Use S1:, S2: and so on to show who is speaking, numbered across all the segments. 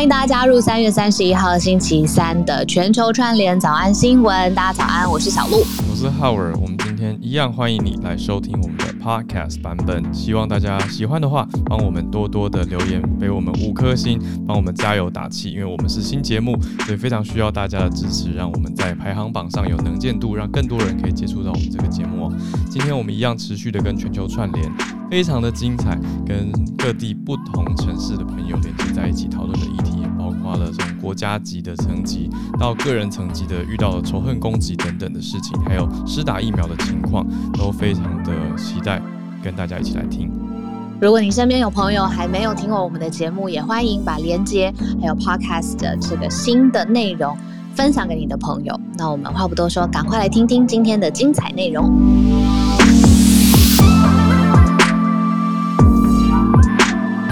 S1: 欢迎大家加入三月三十一号星期三的全球串联早安新闻。大家早安，我是小鹿，
S2: 我是浩尔。我们一样欢迎你来收听我们的 Podcast 版本。希望大家喜欢的话，帮我们多多的留言，给我们五颗星，帮我们加油打气。因为我们是新节目，所以非常需要大家的支持，让我们在排行榜上有能见度，让更多人可以接触到我们这个节目哦。今天我们一样持续的跟全球串联，非常的精彩，跟各地不同城市的朋友连接在一起讨论的。议题包括了从国家级的层级到个人层级的遇到了仇恨攻击等等的事情，还有施打疫苗的情况，都非常的期待跟大家一起来听。
S1: 如果你身边有朋友还没有听过我们的节目，也欢迎把连接还有 Podcast 的这个新的内容分享给你的朋友。那我们话不多说，赶快来听听今天的精彩内容。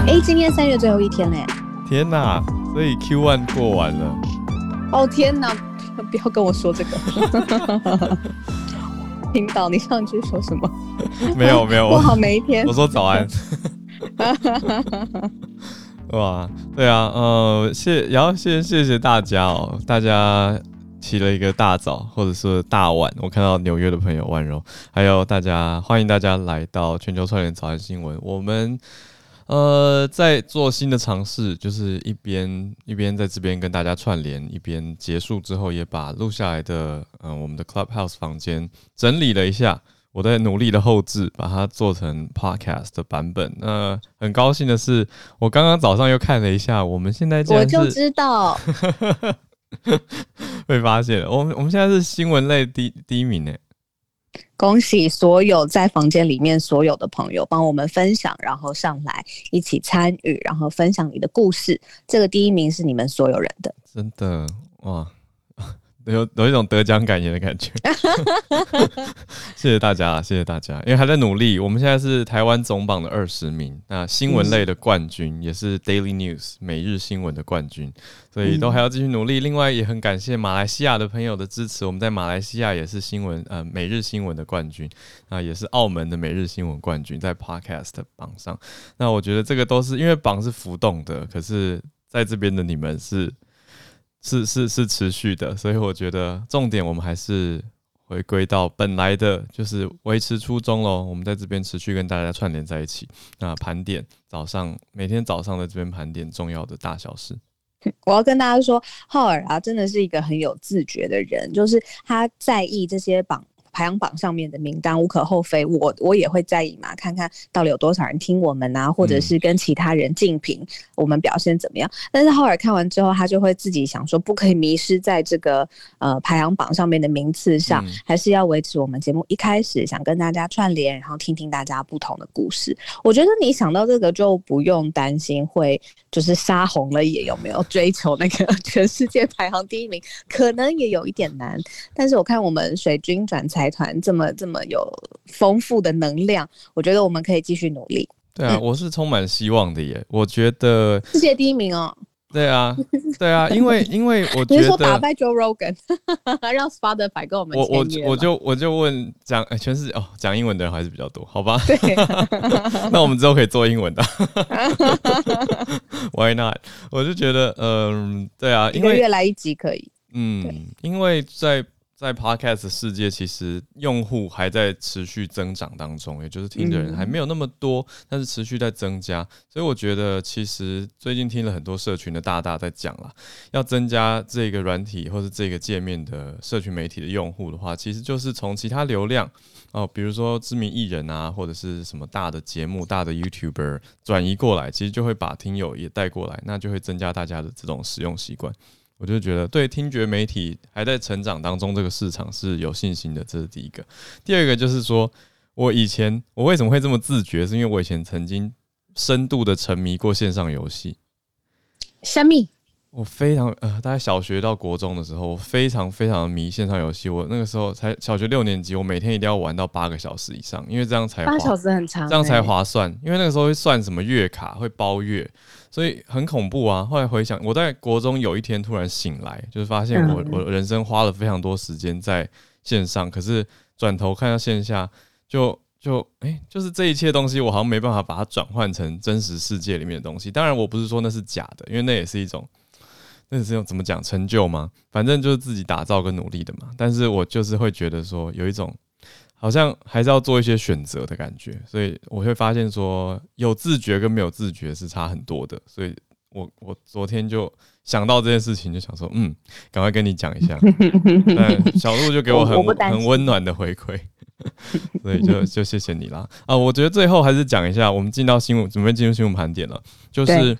S1: 哎，今天三月最后一天嘞！
S2: 天呐，所以 Q one 过完了。
S1: 哦天呐，不要跟我说这个。领导，你上去说什么？
S2: 没有没有，
S1: 我好每一天。
S2: 我说早安。哇，对啊，呃，谢，然后谢谢谢大家哦，大家起了一个大早或者是大晚。我看到纽约的朋友万柔，还有大家，欢迎大家来到全球串联早安新闻，我们。呃，在做新的尝试，就是一边一边在这边跟大家串联，一边结束之后也把录下来的，嗯、呃，我们的 Clubhouse 房间整理了一下，我在努力的后置，把它做成 Podcast 的版本。那很高兴的是，我刚刚早上又看了一下，我们现在
S1: 我就知道
S2: 被发现了，我们我们现在是新闻类第第一名呢。
S1: 恭喜所有在房间里面所有的朋友，帮我们分享，然后上来一起参与，然后分享你的故事。这个第一名是你们所有人的，
S2: 真的哇！有有一种得奖感言的感觉，谢谢大家，谢谢大家，因为还在努力。我们现在是台湾总榜的二十名，那新闻类的冠军，嗯、也是 Daily News 每日新闻的冠军，所以都还要继续努力。另外也很感谢马来西亚的朋友的支持，我们在马来西亚也是新闻呃每日新闻的冠军，啊也是澳门的每日新闻冠军，在 Podcast 榜上。那我觉得这个都是因为榜是浮动的，可是在这边的你们是。是是是持续的，所以我觉得重点我们还是回归到本来的，就是维持初衷喽。我们在这边持续跟大家串联在一起，那盘点早上每天早上在这边盘点重要的大小事。
S1: 我要跟大家说，浩尔啊，真的是一个很有自觉的人，就是他在意这些榜。排行榜上面的名单无可厚非，我我也会在意嘛，看看到底有多少人听我们啊，或者是跟其他人竞评我们表现怎么样。嗯、但是浩尔看完之后，他就会自己想说，不可以迷失在这个呃排行榜上面的名次上，嗯、还是要维持我们节目一开始想跟大家串联，然后听听大家不同的故事。我觉得你想到这个就不用担心会就是杀红了眼，有没有追求那个 全世界排行第一名，可能也有一点难。但是我看我们水军转财。财团这么这么有丰富的能量，我觉得我们可以继续努力。
S2: 对啊，嗯、我是充满希望的耶！我觉得
S1: 世界第一名哦。
S2: 对啊，对啊，因为因为我觉得
S1: 你说打败 Joe Rogan，让 Spotify 跟我们
S2: 我我我就我就问讲、欸、全世界哦讲英文的人还是比较多，好吧？
S1: 对，
S2: 那我们之后可以做英文的，Why not？我就觉得嗯、呃，对啊，因为
S1: 一个月来一集可以，
S2: 嗯，因为在。在 Podcast 世界，其实用户还在持续增长当中，也就是听的人还没有那么多，但是持续在增加。所以我觉得，其实最近听了很多社群的大大在讲啦，要增加这个软体或是这个界面的社群媒体的用户的话，其实就是从其他流量哦，比如说知名艺人啊，或者是什么大的节目、大的 YouTuber 转移过来，其实就会把听友也带过来，那就会增加大家的这种使用习惯。我就觉得，对听觉媒体还在成长当中，这个市场是有信心的。这是第一个。第二个就是说，我以前我为什么会这么自觉？是因为我以前曾经深度的沉迷过线上游戏。
S1: 虾米？
S2: 我非常呃，大概小学到国中的时候，我非常非常的迷线上游戏。我那个时候才小学六年级，我每天一定要玩到八个小时以上，因为这样才
S1: 八小时很长，
S2: 这样才划算。因为那个时候会算什么月卡，会包月。所以很恐怖啊！后来回想，我在国中有一天突然醒来，就是发现我我人生花了非常多时间在线上，可是转头看到线下，就就哎、欸，就是这一切东西，我好像没办法把它转换成真实世界里面的东西。当然，我不是说那是假的，因为那也是一种那是用怎么讲成就吗？反正就是自己打造跟努力的嘛。但是我就是会觉得说，有一种好像还是要做一些选择的感觉，所以我会发现说，有自觉跟没有自觉是差很多的。所以我我昨天就想到这件事情，就想说，嗯，赶快跟你讲一下。但小鹿就给我很我很温暖的回馈，所以就就谢谢你啦。啊，我觉得最后还是讲一下，我们进到新闻，准备进入新闻盘点了，就是。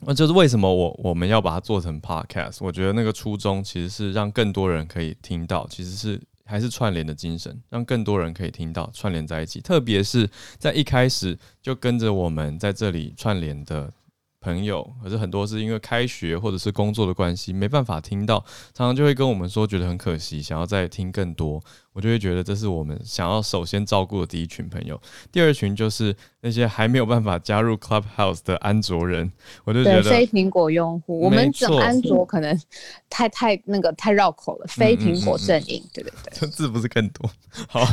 S2: 那就是为什么我我们要把它做成 podcast？我觉得那个初衷其实是让更多人可以听到，其实是还是串联的精神，让更多人可以听到串联在一起。特别是在一开始就跟着我们在这里串联的朋友，可是很多是因为开学或者是工作的关系没办法听到，常常就会跟我们说觉得很可惜，想要再听更多。我就会觉得这是我们想要首先照顾的第一群朋友，第二群就是那些还没有办法加入 Clubhouse 的安卓人。我就觉得
S1: 非苹果用户，我们整安卓可能太太那个太绕口了。非苹果阵营，对对对，
S2: 这 字不是更多？好，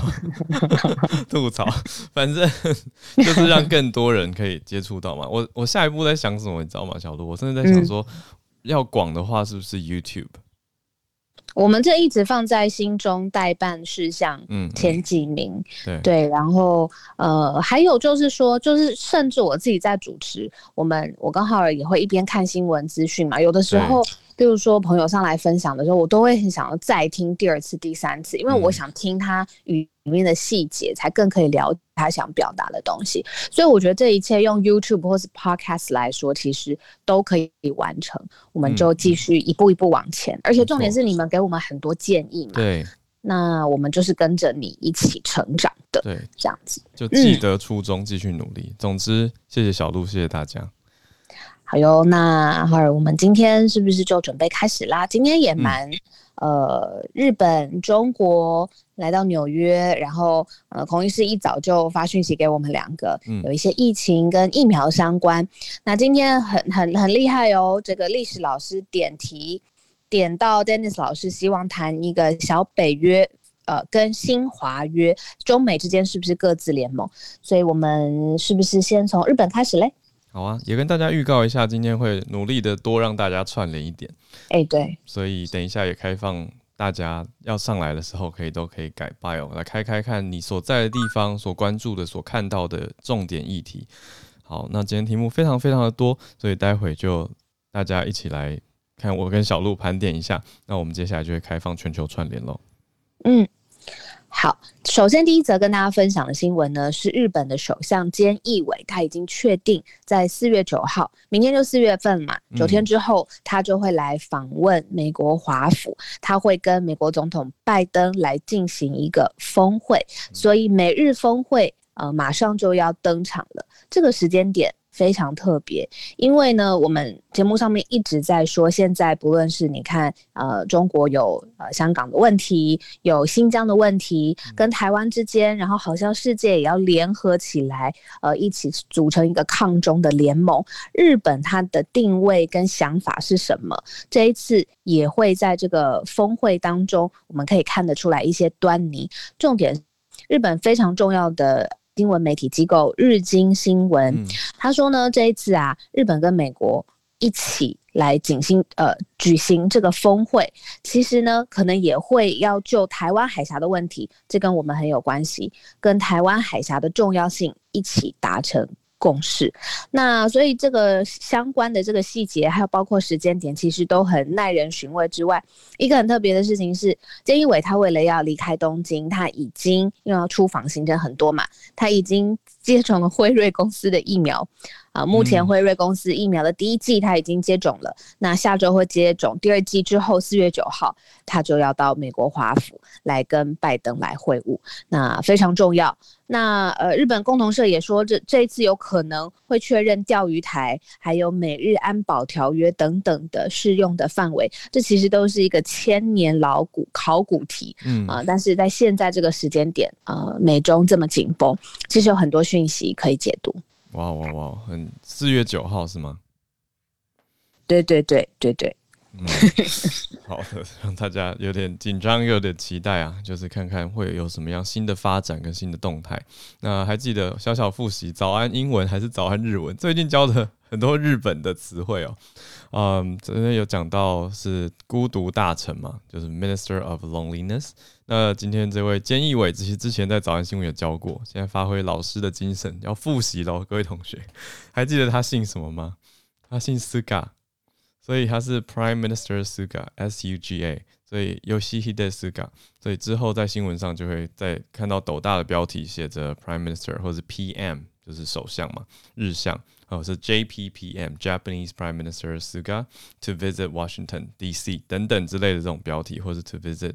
S2: 吐槽，反正 就是让更多人可以接触到嘛。我我下一步在想什么，你知道吗，小鹿？我甚至在想说，要广的话是不是 YouTube？
S1: 我们这一直放在心中待办事项前几名，嗯嗯、对，对，然后呃，还有就是说，就是甚至我自己在主持，我们我跟浩尔也会一边看新闻资讯嘛，有的时候。比如说朋友上来分享的时候，我都会很想要再听第二次、第三次，因为我想听他语里面的细节，才更可以了解他想表达的东西。所以我觉得这一切用 YouTube 或是 Podcast 来说，其实都可以完成。我们就继续一步一步往前，而且重点是你们给我们很多建议嘛。
S2: 对，
S1: 那我们就是跟着你一起成长的。对，这样子
S2: 就记得初衷，继续努力。总之，谢谢小鹿，谢谢大家。
S1: 好哟，那好，我们今天是不是就准备开始啦？今天也蛮，嗯、呃，日本、中国来到纽约，然后呃，孔医师一早就发讯息给我们两个，嗯、有一些疫情跟疫苗相关。那今天很很很厉害哦，这个历史老师点题点到 Dennis 老师希望谈一个小北约，呃，跟新华约，中美之间是不是各自联盟？所以我们是不是先从日本开始嘞？
S2: 好啊，也跟大家预告一下，今天会努力的多让大家串联一点。
S1: 哎、欸，对，
S2: 所以等一下也开放大家要上来的时候，可以都可以改 bio 来开开看你所在的地方所关注的、所看到的重点议题。好，那今天题目非常非常的多，所以待会就大家一起来看我跟小鹿盘点一下。那我们接下来就会开放全球串联喽。
S1: 嗯。好，首先第一则跟大家分享的新闻呢，是日本的首相菅义伟，他已经确定在四月九号，明天就四月份嘛，九天之后他就会来访问美国华府，他会跟美国总统拜登来进行一个峰会，所以美日峰会呃马上就要登场了，这个时间点。非常特别，因为呢，我们节目上面一直在说，现在不论是你看，呃，中国有呃香港的问题，有新疆的问题，跟台湾之间，然后好像世界也要联合起来，呃，一起组成一个抗中的联盟。日本它的定位跟想法是什么？这一次也会在这个峰会当中，我们可以看得出来一些端倪。重点，日本非常重要的。新闻媒体机构日经新闻，嗯、他说呢，这一次啊，日本跟美国一起来举行呃举行这个峰会，其实呢，可能也会要就台湾海峡的问题，这跟我们很有关系，跟台湾海峡的重要性一起达成。共识，那所以这个相关的这个细节，还有包括时间点，其实都很耐人寻味。之外，一个很特别的事情是，菅义伟他为了要离开东京，他已经因为要出访行程很多嘛，他已经接种了辉瑞公司的疫苗。啊，目前辉瑞公司疫苗的第一剂他已经接种了，嗯、那下周会接种第二剂之后，四月九号他就要到美国华府来跟拜登来会晤，那非常重要。那呃，日本共同社也说这，这这一次有可能会确认钓鱼台，还有美日安保条约等等的适用的范围，这其实都是一个千年老古考古题，嗯啊、呃，但是在现在这个时间点，呃，美中这么紧绷，其实有很多讯息可以解读。
S2: 哇哇哇！很四月九号是吗？
S1: 对对对对对。
S2: 嗯，好的，让大家有点紧张又有点期待啊，就是看看会有什么样新的发展跟新的动态。那还记得小小复习早安英文还是早安日文？最近教的。很多日本的词汇哦。嗯，昨天有讲到是孤独大臣嘛，就是 Minister of Loneliness。那今天这位菅义伟，其实之前在早安新闻有教过，现在发挥老师的精神，要复习喽，各位同学，还记得他姓什么吗？他姓 Suga，所以他是 Prime Minister Suga，S U G A，所以 Yoshihide Suga，所以之后在新闻上就会再看到斗大的标题写着 Prime Minister 或者是 PM，就是首相嘛，日相，哦是 JPPM，Japanese Prime Minister Suga to visit Washington D.C. 等等之类的这种标题，或者 to visit。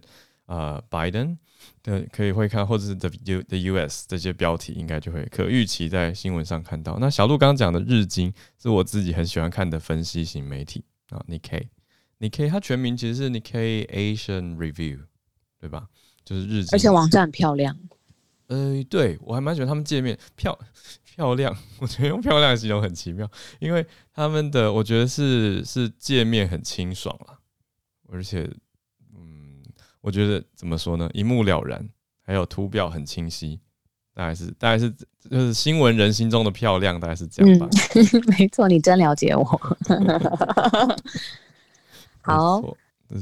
S2: 呃，Biden 的可以会看，或者是 the U the U.S. 这些标题，应该就会可预期在新闻上看到。那小鹿刚刚讲的日经是我自己很喜欢看的分析型媒体啊，Nikkei，Nikkei 它全名其实是 Nikkei Asian Review，对吧？就是日经，
S1: 而且网站很漂亮。
S2: 呃，对我还蛮喜欢他们界面漂漂亮，我觉得用漂亮的形容很奇妙，因为他们的我觉得是是界面很清爽啦，而且。我觉得怎么说呢？一目了然，还有图表很清晰，大概是大概是就是新闻人心中的漂亮，大概是这样吧。
S1: 嗯、没错，你真了解我。好，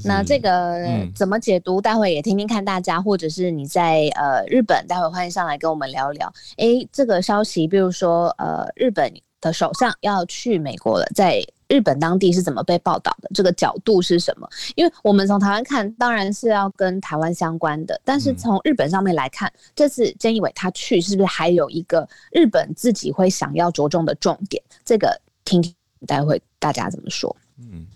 S1: 那这个怎么解读？待会也听听看大家，或者是你在呃日本，待会欢迎上来跟我们聊聊。哎，这个消息，比如说呃日本的首相要去美国了，在。日本当地是怎么被报道的？这个角度是什么？因为我们从台湾看，当然是要跟台湾相关的。但是从日本上面来看，嗯、这次菅义伟他去，是不是还有一个日本自己会想要着重的重点？这个听听待会大家怎么说。嗯，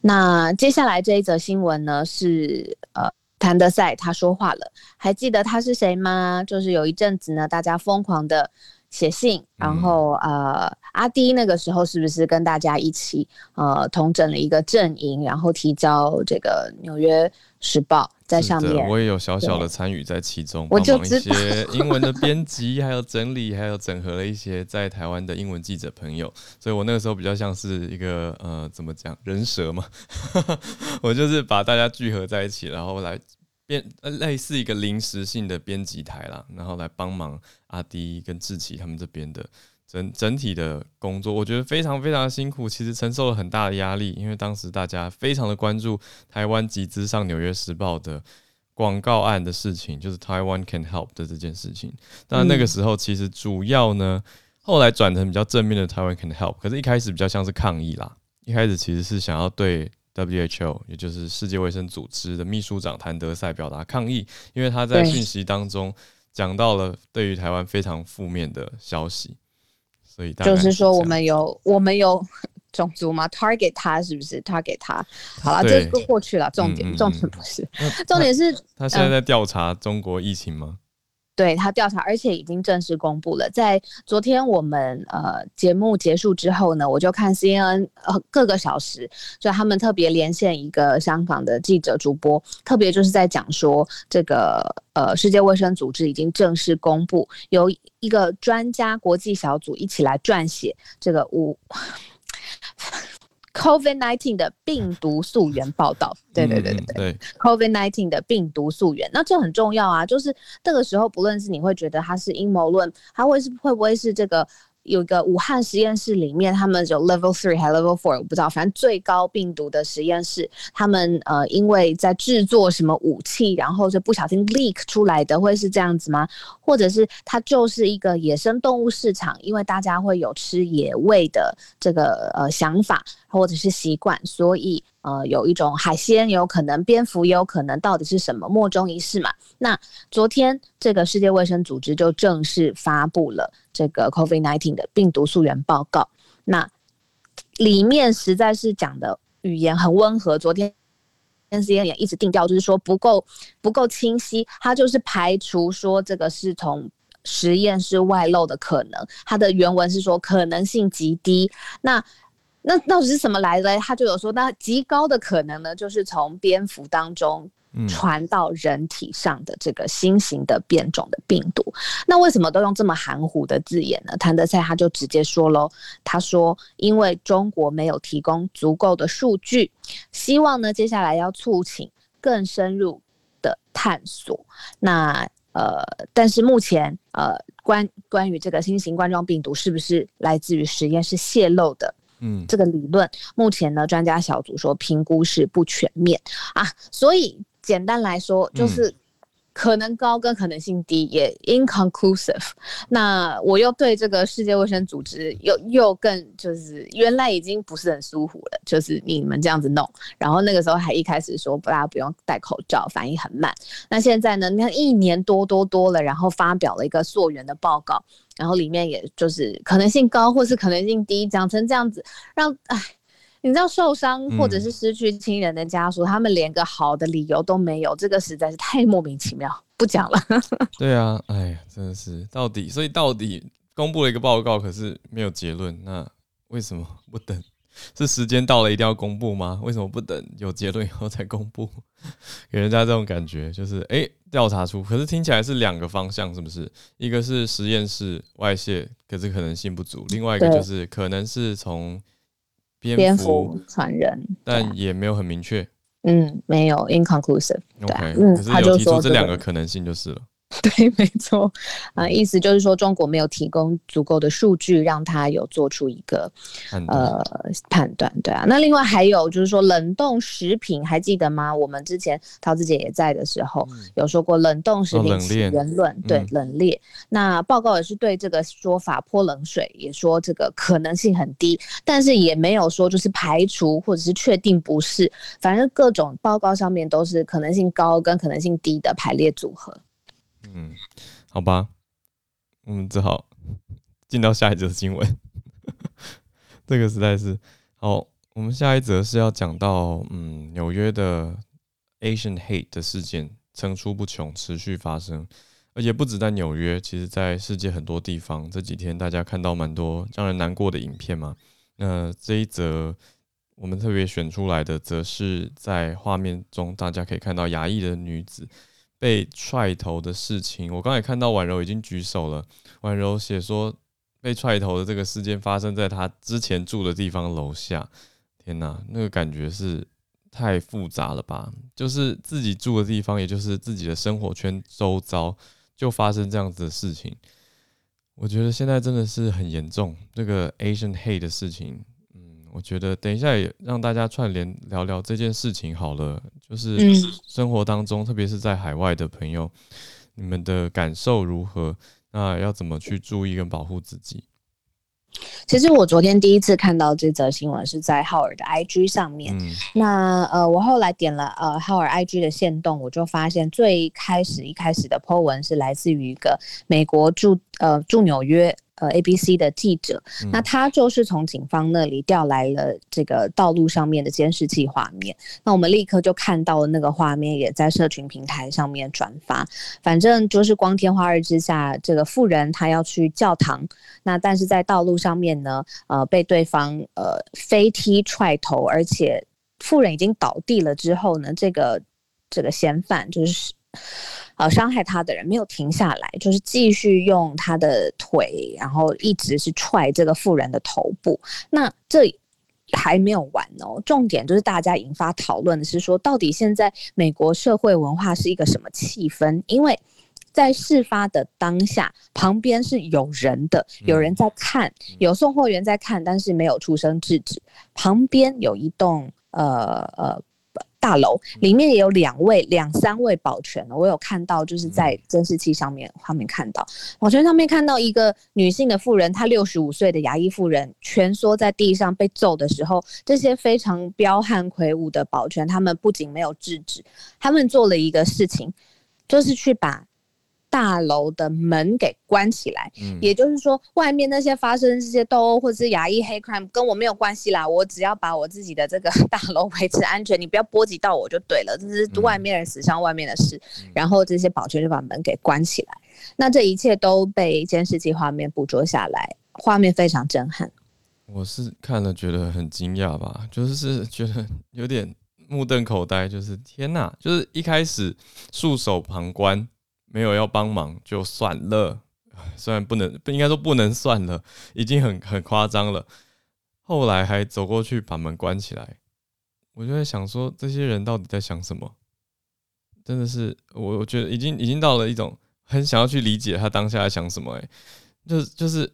S1: 那接下来这一则新闻呢，是呃谭德赛他说话了，还记得他是谁吗？就是有一阵子呢，大家疯狂的。写信，然后呃，阿迪那个时候是不是跟大家一起呃同整了一个阵营，然后提交这个《纽约时报》在上面？
S2: 我也有小小的参与在其中，我就一些英文的编辑，还有整理，还有整合了一些在台湾的英文记者朋友，所以我那个时候比较像是一个呃，怎么讲人蛇嘛，我就是把大家聚合在一起，然后来。编呃类似一个临时性的编辑台啦，然后来帮忙阿迪跟志奇他们这边的整整体的工作，我觉得非常非常的辛苦，其实承受了很大的压力，因为当时大家非常的关注台湾集资上《纽约时报》的广告案的事情，就是 Taiwan Can Help 的这件事情。但那个时候其实主要呢，后来转成比较正面的 Taiwan Can Help，可是一开始比较像是抗议啦，一开始其实是想要对。WHO，也就是世界卫生组织的秘书长谭德赛表达抗议，因为他在讯息当中讲到了对于台湾非常负面的消息，所以
S1: 就是说我们有我们有种族吗？target 他是不是？target 他？好了，这个过去了。重点，重点不是，重点是
S2: 他现在在调查中国疫情吗？
S1: 对他调查，而且已经正式公布了。在昨天我们呃节目结束之后呢，我就看 CNN 呃各个小时，就他们特别连线一个香港的记者主播，特别就是在讲说这个呃世界卫生组织已经正式公布，由一个专家国际小组一起来撰写这个五。COVID-19 的病毒溯源报道，对对对对对，对，Covid nineteen 的病毒溯源，那这很重要啊，就是这个时候，不论是你会觉得它是阴谋论，它会是会不会是这个。有一个武汉实验室里面，他们有 level three 还 level four，我不知道，反正最高病毒的实验室，他们呃，因为在制作什么武器，然后就不小心 leak 出来的，会是这样子吗？或者是它就是一个野生动物市场，因为大家会有吃野味的这个呃想法或者是习惯，所以。呃，有一种海鲜，有可能蝙蝠，也有可能到底是什么，莫衷一是嘛。那昨天这个世界卫生组织就正式发布了这个 COVID-19 的病毒溯源报告。那里面实在是讲的语言很温和。昨天 N C N 也一直定调，就是说不够不够清晰。它就是排除说这个是从实验室外漏的可能。它的原文是说可能性极低。那那到底是什么来的？他就有说，那极高的可能呢，就是从蝙蝠当中传到人体上的这个新型的变种的病毒。嗯、那为什么都用这么含糊的字眼呢？谭德塞他就直接说喽，他说，因为中国没有提供足够的数据，希望呢接下来要促请更深入的探索。那呃，但是目前呃关关于这个新型冠状病毒是不是来自于实验室泄露的，嗯，这个理论目前呢专家小组说评估是不全面啊，所以简单来说就是。嗯可能高跟可能性低，也 inconclusive。那我又对这个世界卫生组织又又更就是原来已经不是很舒服了，就是你们这样子弄，然后那个时候还一开始说大家不用戴口罩，反应很慢。那现在呢？你看一年多多多了，然后发表了一个溯源的报告，然后里面也就是可能性高或是可能性低，讲成这样子，让唉。你知道受伤或者是失去亲人的家属，嗯，他们连个好的理由都没有，这个实在是太莫名其妙。不讲了。
S2: 对啊，哎呀，真的是到底，所以到底公布了一个报告，可是没有结论，那为什么不等？是时间到了一定要公布吗？为什么不等有结论以后再公布？给人家这种感觉就是，哎，调查出，可是听起来是两个方向，是不是？一个是实验室外泄，可是可能性不足；另外一个就是可能是从。
S1: 蝙蝠传人，
S2: 但也没有很明确。
S1: 嗯，没有 inconclusive。
S2: OK，嗯，可是有提出这两个可能性就是了。
S1: 对，没错，啊，意思就是说中国没有提供足够的数据，让他有做出一个呃判断，对啊。那另外还有就是说冷冻食品，还记得吗？我们之前桃子姐也在的时候有说过冷冻食品起源论，对，冷链。那报告也是对这个说法泼冷水，也说这个可能性很低，但是也没有说就是排除或者是确定不是，反正各种报告上面都是可能性高跟可能性低的排列组合。
S2: 嗯，好吧，我们只好进到下一则新闻。这个实在是好，我们下一则是要讲到，嗯，纽约的 Asian hate 的事件层出不穷，持续发生，而且不止在纽约，其实在世界很多地方，这几天大家看到蛮多让人难过的影片嘛。那这一则我们特别选出来的，则是在画面中大家可以看到亚裔的女子。被踹头的事情，我刚才看到婉柔已经举手了。婉柔写说，被踹头的这个事件发生在她之前住的地方楼下。天哪，那个感觉是太复杂了吧？就是自己住的地方，也就是自己的生活圈周遭，就发生这样子的事情。我觉得现在真的是很严重，这个 Asian hate 的事情。我觉得等一下也让大家串联聊聊这件事情好了，就是生活当中，特别是在海外的朋友，你们的感受如何？那要怎么去注意跟保护自己？
S1: 其实我昨天第一次看到这则新闻是在浩尔的 IG 上面。嗯、那呃，我后来点了呃浩尔 IG 的限动，我就发现最开始一开始的 po 文是来自于一个美国驻呃驻纽约。呃，ABC 的记者，那他就是从警方那里调来了这个道路上面的监视器画面。那我们立刻就看到了那个画面，也在社群平台上面转发。反正就是光天化日之下，这个妇人他要去教堂，那但是在道路上面呢，呃，被对方呃飞踢踹头，而且妇人已经倒地了之后呢，这个这个嫌犯就是。呃，伤害他的人没有停下来，就是继续用他的腿，然后一直是踹这个妇人的头部。那这还没有完哦，重点就是大家引发讨论的是说，到底现在美国社会文化是一个什么气氛？因为在事发的当下，旁边是有人的，有人在看，有送货员在看，但是没有出声制止。旁边有一栋呃呃。大楼里面也有两位、两三位保全，我有看到，就是在监视器上面画面看到，保全上面看到一个女性的妇人，她六十五岁的牙医妇人蜷缩在地上被揍的时候，这些非常彪悍魁梧的保全，他们不仅没有制止，他们做了一个事情，就是去把。大楼的门给关起来，嗯，也就是说，外面那些发生这些斗殴或者是亚裔 hate crime 跟我没有关系啦，我只要把我自己的这个大楼维持安全，你不要波及到我就对了，这是外面人死伤外面的事，嗯。然后这些保全就把门给关起来，那这一切都被监视器画面捕捉下来，画面非常震撼。
S2: 我是看了觉得很惊讶吧，就是觉得有点目瞪口呆，就是天哪，就是一开始束手旁观。没有要帮忙就算了，虽然不能不应该说不能算了，已经很很夸张了。后来还走过去把门关起来，我就在想说，这些人到底在想什么？真的是我我觉得已经已经到了一种很想要去理解他当下在想什么、欸。哎，就是就是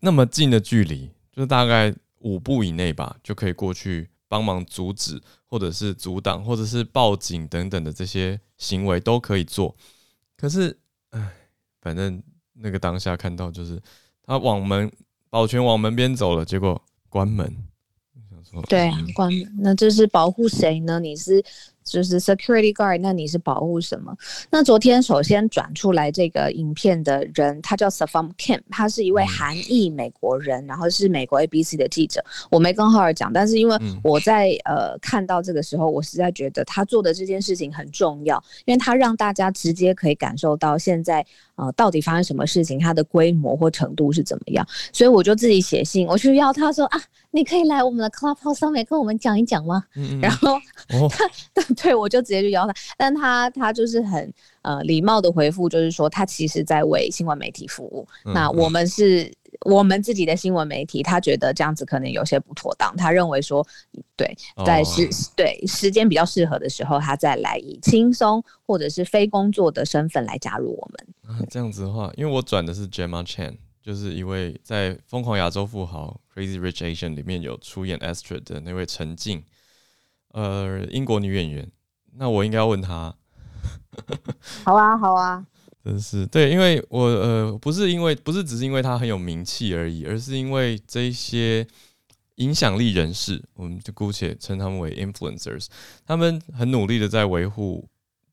S2: 那么近的距离，就是大概五步以内吧，就可以过去帮忙阻止，或者是阻挡，或者是报警等等的这些行为都可以做。可是，哎，反正那个当下看到就是他往门保全往门边走了，结果关门。
S1: 对啊，关门，那这是保护谁呢？你是？就是 security guard，那你是保护什么？那昨天首先转出来这个影片的人，他叫 Safam Kim，他是一位韩裔美国人，然后是美国 ABC 的记者。我没跟浩尔讲，但是因为我在呃看到这个时候，我实在觉得他做的这件事情很重要，因为他让大家直接可以感受到现在呃到底发生什么事情，它的规模或程度是怎么样。所以我就自己写信，我去要他说啊，你可以来我们的 Clubhouse 上面跟我们讲一讲吗？嗯嗯然后 他。哦 对，我就直接就邀他，但他他就是很呃礼貌的回复，就是说他其实在为新闻媒体服务。嗯、那我们是、嗯、我们自己的新闻媒体，他觉得这样子可能有些不妥当，他认为说，对，在时、哦、对时间比较适合的时候，他再来以轻松或者是非工作的身份来加入我们。
S2: 啊、这样子的话，因为我转的是 Gemma Chan，就是一位在《疯狂亚洲富豪》（Crazy Rich Asian） 里面有出演 Astrid 的那位陈静。呃，英国女演员，那我应该要问她。
S1: 好啊，好啊，
S2: 真是对，因为我呃，不是因为不是只是因为她很有名气而已，而是因为这些影响力人士，我们就姑且称他们为 influencers，他们很努力的在维护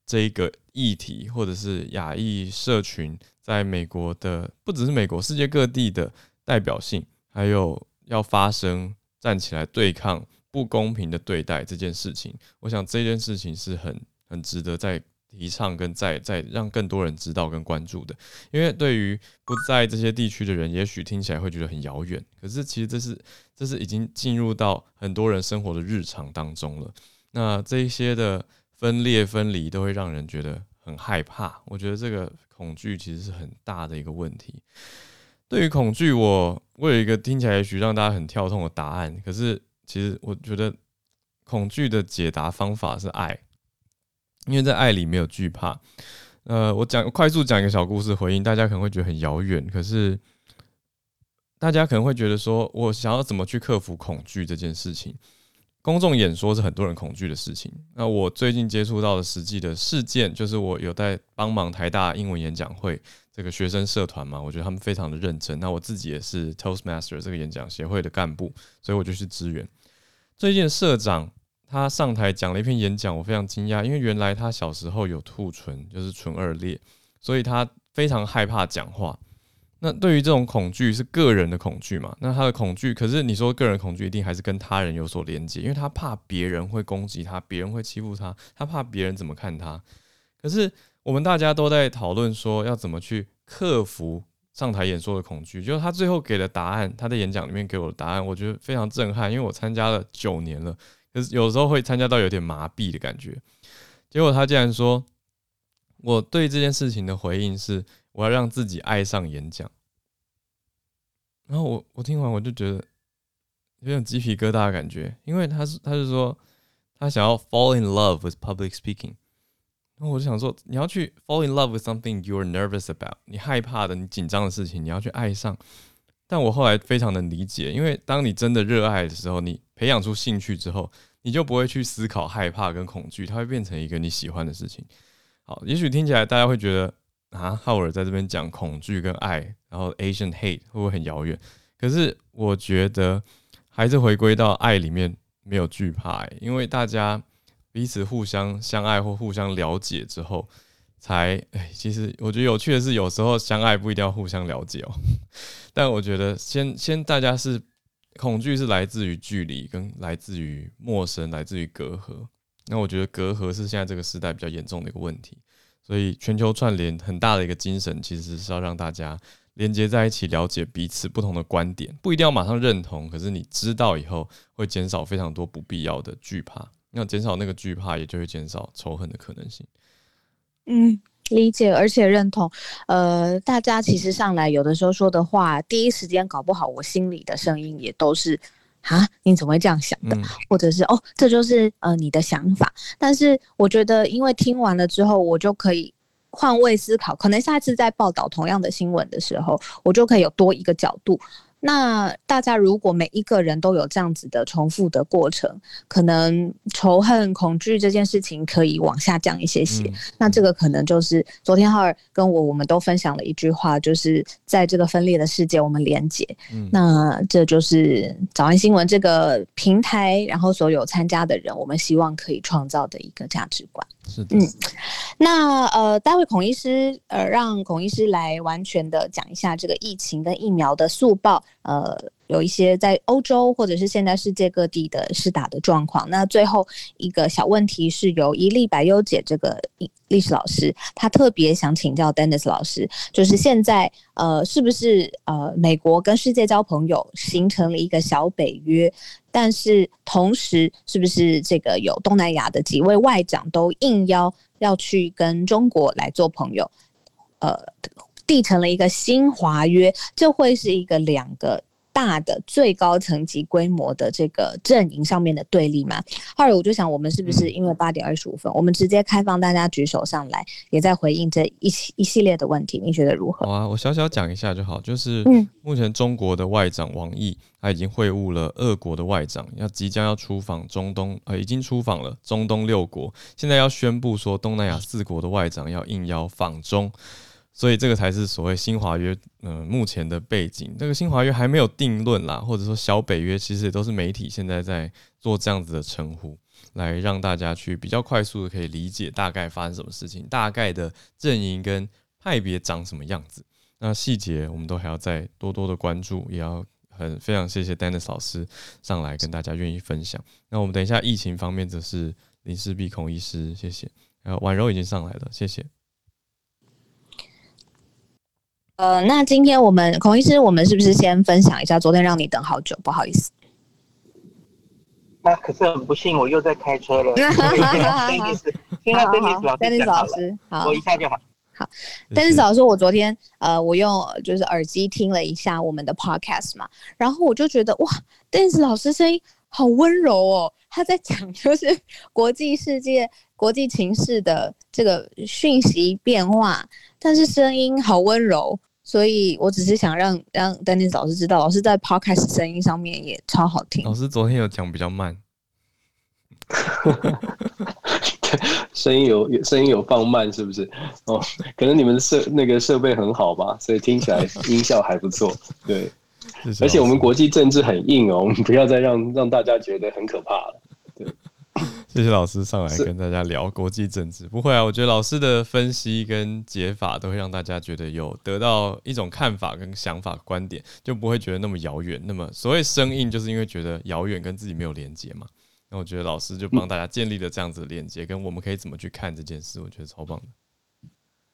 S2: 这一个议题，或者是亚裔社群在美国的，不只是美国，世界各地的代表性，还有要发声，站起来对抗。不公平的对待这件事情，我想这件事情是很很值得再提倡跟再再让更多人知道跟关注的。因为对于不在这些地区的人，也许听起来会觉得很遥远，可是其实这是这是已经进入到很多人生活的日常当中了。那这一些的分裂分离都会让人觉得很害怕。我觉得这个恐惧其实是很大的一个问题。对于恐惧，我我有一个听起来也许让大家很跳痛的答案，可是。其实我觉得恐惧的解答方法是爱，因为在爱里没有惧怕。呃，我讲快速讲一个小故事回应，大家可能会觉得很遥远，可是大家可能会觉得说，我想要怎么去克服恐惧这件事情？公众演说是很多人恐惧的事情。那我最近接触到的实际的事件，就是我有在帮忙台大英文演讲会这个学生社团嘛，我觉得他们非常的认真。那我自己也是 Toastmaster 这个演讲协会的干部，所以我就去支援。最近社长他上台讲了一篇演讲，我非常惊讶，因为原来他小时候有兔唇，就是唇腭裂，所以他非常害怕讲话。那对于这种恐惧是个人的恐惧嘛？那他的恐惧，可是你说个人恐惧一定还是跟他人有所连接，因为他怕别人会攻击他，别人会欺负他，他怕别人怎么看他。可是我们大家都在讨论说要怎么去克服。上台演说的恐惧，就是他最后给的答案。他在演讲里面给我的答案，我觉得非常震撼，因为我参加了九年了，可是有时候会参加到有点麻痹的感觉。结果他竟然说，我对这件事情的回应是，我要让自己爱上演讲。然后我我听完我就觉得有点鸡皮疙瘩的感觉，因为他是他是说他想要 fall in love with public speaking。那我就想说，你要去 fall in love with something you're nervous about，你害怕的、你紧张的事情，你要去爱上。但我后来非常能理解，因为当你真的热爱的时候，你培养出兴趣之后，你就不会去思考害怕跟恐惧，它会变成一个你喜欢的事情。好，也许听起来大家会觉得啊，浩尔在这边讲恐惧跟爱，然后 Asian hate 会不会很遥远？可是我觉得还是回归到爱里面，没有惧怕、欸，因为大家。彼此互相相爱或互相了解之后，才哎，其实我觉得有趣的是，有时候相爱不一定要互相了解哦。但我觉得先先大家是恐惧是来自于距离，跟来自于陌生，来自于隔阂。那我觉得隔阂是现在这个时代比较严重的一个问题。所以全球串联很大的一个精神，其实是要让大家连接在一起，了解彼此不同的观点，不一定要马上认同，可是你知道以后会减少非常多不必要的惧怕。那减少那个惧怕，也就会减少仇恨的可能性。
S1: 嗯，理解而且认同。呃，大家其实上来有的时候说的话，第一时间搞不好，我心里的声音也都是啊，你怎么会这样想的？嗯、或者是哦，这就是呃你的想法。但是我觉得，因为听完了之后，我就可以。换位思考，可能下次在报道同样的新闻的时候，我就可以有多一个角度。那大家如果每一个人都有这样子的重复的过程，可能仇恨、恐惧这件事情可以往下降一些些。嗯、那这个可能就是昨天浩儿跟我我们都分享了一句话，就是在这个分裂的世界，我们连结。嗯、那这就是早安新闻这个平台，然后所有参加的人，我们希望可以创造的一个价值
S2: 观。
S1: 嗯，那呃，待会孔医师呃，让孔医师来完全的讲一下这个疫情跟疫苗的速报。呃，有一些在欧洲或者是现在世界各地的施打的状况。那最后一个小问题是由一历百优姐这个历史老师，他特别想请教 Dennis 老师，就是现在呃，是不是呃，美国跟世界交朋友形成了一个小北约？但是同时，是不是这个有东南亚的几位外长都应邀要去跟中国来做朋友？呃。缔成了一个新华约，这会是一个两个大的最高层级规模的这个阵营上面的对立嘛？后来我就想，我们是不是因为八点二十五分，我们直接开放大家举手上来，也在回应这一系一系列的问题，你觉得如何？
S2: 好啊，我小小讲一下就好。就是目前中国的外长王毅他已经会晤了俄国的外长，要即将要出访中东，呃，已经出访了中东六国，现在要宣布说东南亚四国的外长要应邀访中。所以这个才是所谓新华约，嗯、呃，目前的背景。这个新华约还没有定论啦，或者说小北约，其实也都是媒体现在在做这样子的称呼，来让大家去比较快速的可以理解大概发生什么事情，大概的阵营跟派别长什么样子。那细节我们都还要再多多的关注，也要很非常谢谢 Dennis 老师上来跟大家愿意分享。那我们等一下疫情方面则是林氏璧孔医师，谢谢。还有婉柔已经上来了，谢谢。
S1: 呃，那今天我们孔医师，我们是不是先分享一下昨天让你等好久？不好意思，
S3: 那可是很不幸，我又在开车了。Dennis，现在 Dennis 老师，Dennis 老师，好，我一下就好。
S1: 好，Dennis 老师，我昨天呃，我用就是耳机听了一下我们的 Podcast 嘛，然后我就觉得哇，Dennis 老师声音好温柔哦，他在讲就是国际世界、国际情势的这个讯息变化，但是声音好温柔。所以我只是想让让 Dennis 老师知道，老师在 Podcast 声音上面也超好听。
S2: 老师昨天有讲比较慢，
S4: 声音有声音有放慢，是不是？哦，可能你们设那个设备很好吧，所以听起来 音效还不错。对，而且我们国际政治很硬哦，我们不要再让让大家觉得很可怕了。对。
S2: 谢谢老师上来跟大家聊国际政治。不会啊，我觉得老师的分析跟解法都会让大家觉得有得到一种看法跟想法观点，就不会觉得那么遥远。那么所谓生硬，就是因为觉得遥远跟自己没有连接嘛。那我觉得老师就帮大家建立了这样子的连接，跟我们可以怎么去看这件事，我觉得超棒的。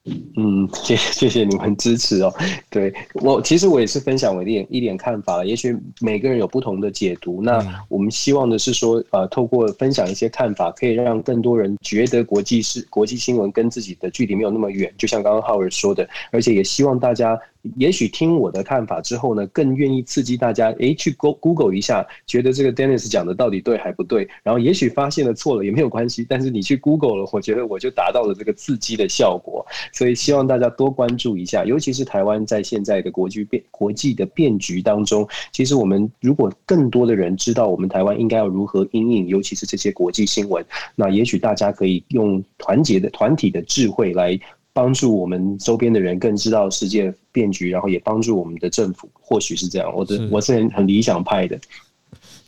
S4: 嗯，谢谢谢谢你们支持哦。对，我其实我也是分享我一点一点看法，也许每个人有不同的解读。那我们希望的是说，呃，透过分享一些看法，可以让更多人觉得国际是国际新闻跟自己的距离没有那么远。就像刚刚浩尔说的，而且也希望大家。也许听我的看法之后呢，更愿意刺激大家，诶，去 Go Google 一下，觉得这个 Dennis 讲的到底对还不对？然后也许发现了错了也没有关系，但是你去 Google 了，我觉得我就达到了这个刺激的效果。所以希望大家多关注一下，尤其是台湾在现在的国际变国际的变局当中，其实我们如果更多的人知道我们台湾应该要如何应应，尤其是这些国际新闻，那也许大家可以用团结的团体的智慧来。帮助我们周边的人更知道世界变局，然后也帮助我们的政府，或许是这样。我的我是很很理想派的。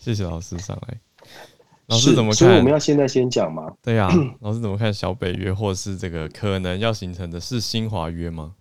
S2: 谢谢老师上来。老师怎么看？
S4: 所以我们要现在先讲吗？
S2: 对呀、啊，老师怎么看小北约，或是这个可能要形成的是新华约吗？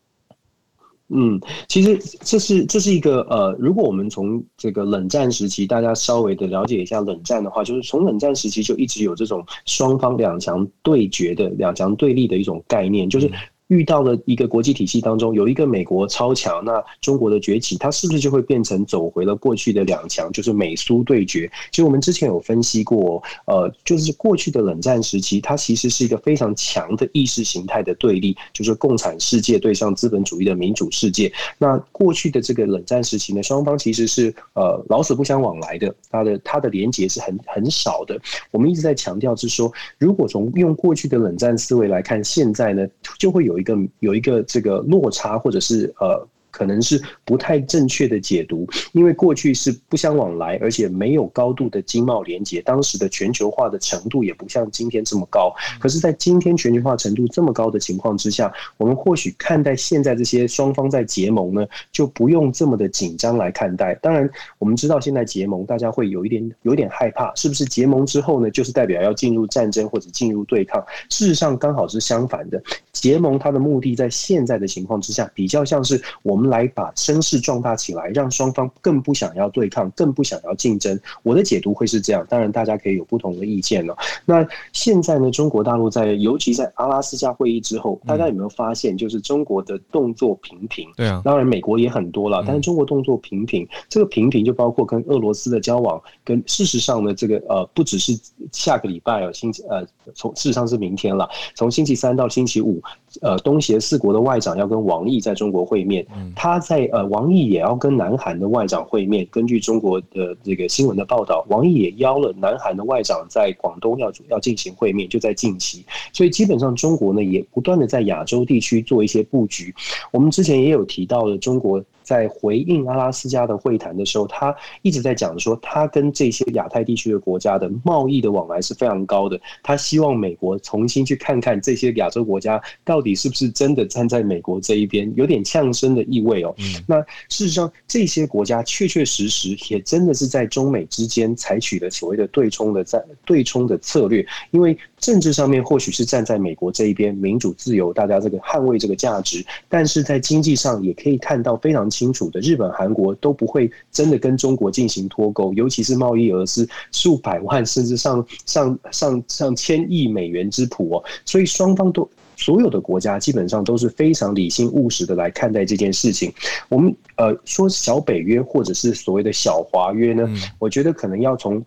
S4: 嗯，其实这是这是一个呃，如果我们从这个冷战时期，大家稍微的了解一下冷战的话，就是从冷战时期就一直有这种双方两强对决的两强对立的一种概念，就是。遇到了一个国际体系当中有一个美国超强，那中国的崛起，它是不是就会变成走回了过去的两强，就是美苏对决？其实我们之前有分析过，呃，就是过去的冷战时期，它其实是一个非常强的意识形态的对立，就是共产世界对上资本主义的民主世界。那过去的这个冷战时期呢，双方其实是呃老死不相往来的，它的它的连结是很很少的。我们一直在强调是说，如果从用过去的冷战思维来看，现在呢就会有。有一个有一个这个落差，或者是呃。可能是不太正确的解读，因为过去是不相往来，而且没有高度的经贸连接，当时的全球化的程度也不像今天这么高。可是，在今天全球化程度这么高的情况之下，我们或许看待现在这些双方在结盟呢，就不用这么的紧张来看待。当然，我们知道现在结盟，大家会有一点有点害怕，是不是结盟之后呢，就是代表要进入战争或者进入对抗？事实上，刚好是相反的。结盟它的目的，在现在的情况之下，比较像是我们。来把声势壮大起来，让双方更不想要对抗，更不想要竞争。我的解读会是这样，当然大家可以有不同的意见了。那现在呢，中国大陆在，尤其在阿拉斯加会议之后，大家有没有发现，就是中国的动作频频？对啊，当然美国也很多了，但是中国动作频频。这个频频就包括跟俄罗斯的交往，跟事实上呢，这个呃，不只是下个礼拜哦，星期呃，从事实上是明天了，从星期三到星期五，呃，东协四国的外长要跟王毅在中国会面。他在呃，王毅也要跟南韩的外长会面。根据中国的这个新闻的报道，王毅也邀了南韩的外长在广东要要进行会面，就在近期。所以基本上中国呢也不断的在亚洲地区做一些布局。我们之前也有提到了中国。在回应阿拉斯加的会谈的时候，他一直在讲说，他跟这些亚太地区的国家的贸易的往来是非常高的。他希望美国重新去看看这些亚洲国家到底是不是真的站在美国这一边，有点呛声的意味哦。那事实上，这些国家确确实实也真的是在中美之间采取了所谓的对冲的在对冲的策略，因为政治上面或许是站在美国这一边，民主自由，大家这个捍卫这个价值，但是在经济上也可以看到非常。清楚的，日本、韩国都不会真的跟中国进行脱钩，尤其是贸易额是数百万甚至上上上上千亿美元之谱哦，所以双方都所有的国家基本上都是非常理性务实的来看待这件事情。我们呃说小北约或者是所谓的小华约呢，我觉得可能要从。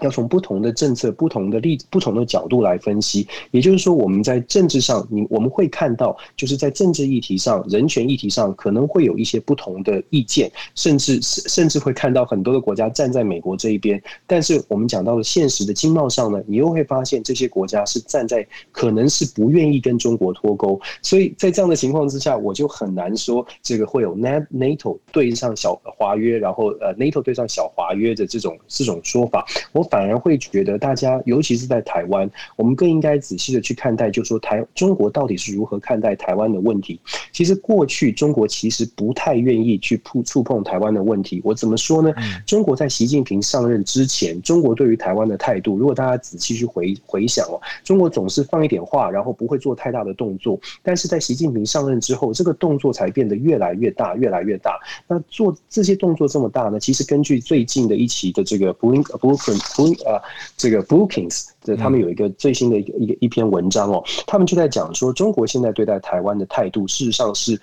S4: 要从不同的政策、不同的例、不同的角度来分析。也就是说，我们在政治上，你我们会看到，就是在政治议题上、人权议题上，可能会有一些不同的意见，甚至甚至会看到很多的国家站在美国这一边。但是，我们讲到了现实的经贸上呢，你又会发现这些国家是站在可能是不愿意跟中国脱钩。所以在这样的情况之下，我就很难说这个会有 N NATO 对上小华约，然后呃 NATO 对上小华约的这种这种说法。我。反而会觉得，大家尤其是在台湾，我们更应该仔细的去看待，就是说台中国到底是如何看待台湾的问题。其实过去中国其实不太愿意去触触碰台湾的问题。我怎么说呢？中国在习近平上任之前，中国对于台湾的态度，如果大家仔细去回回想哦，中国总是放一点话，然后不会做太大的动作。但是在习近平上任之后，这个动作才变得越来越大，越来越大。那做这些动作这么大呢？其实根据最近的一期的这个布林布林呃，这个 Brookings 这他们有一个最新的一个一个一篇文章哦，他们就在讲说，中国现在对待台湾的态度，事实上是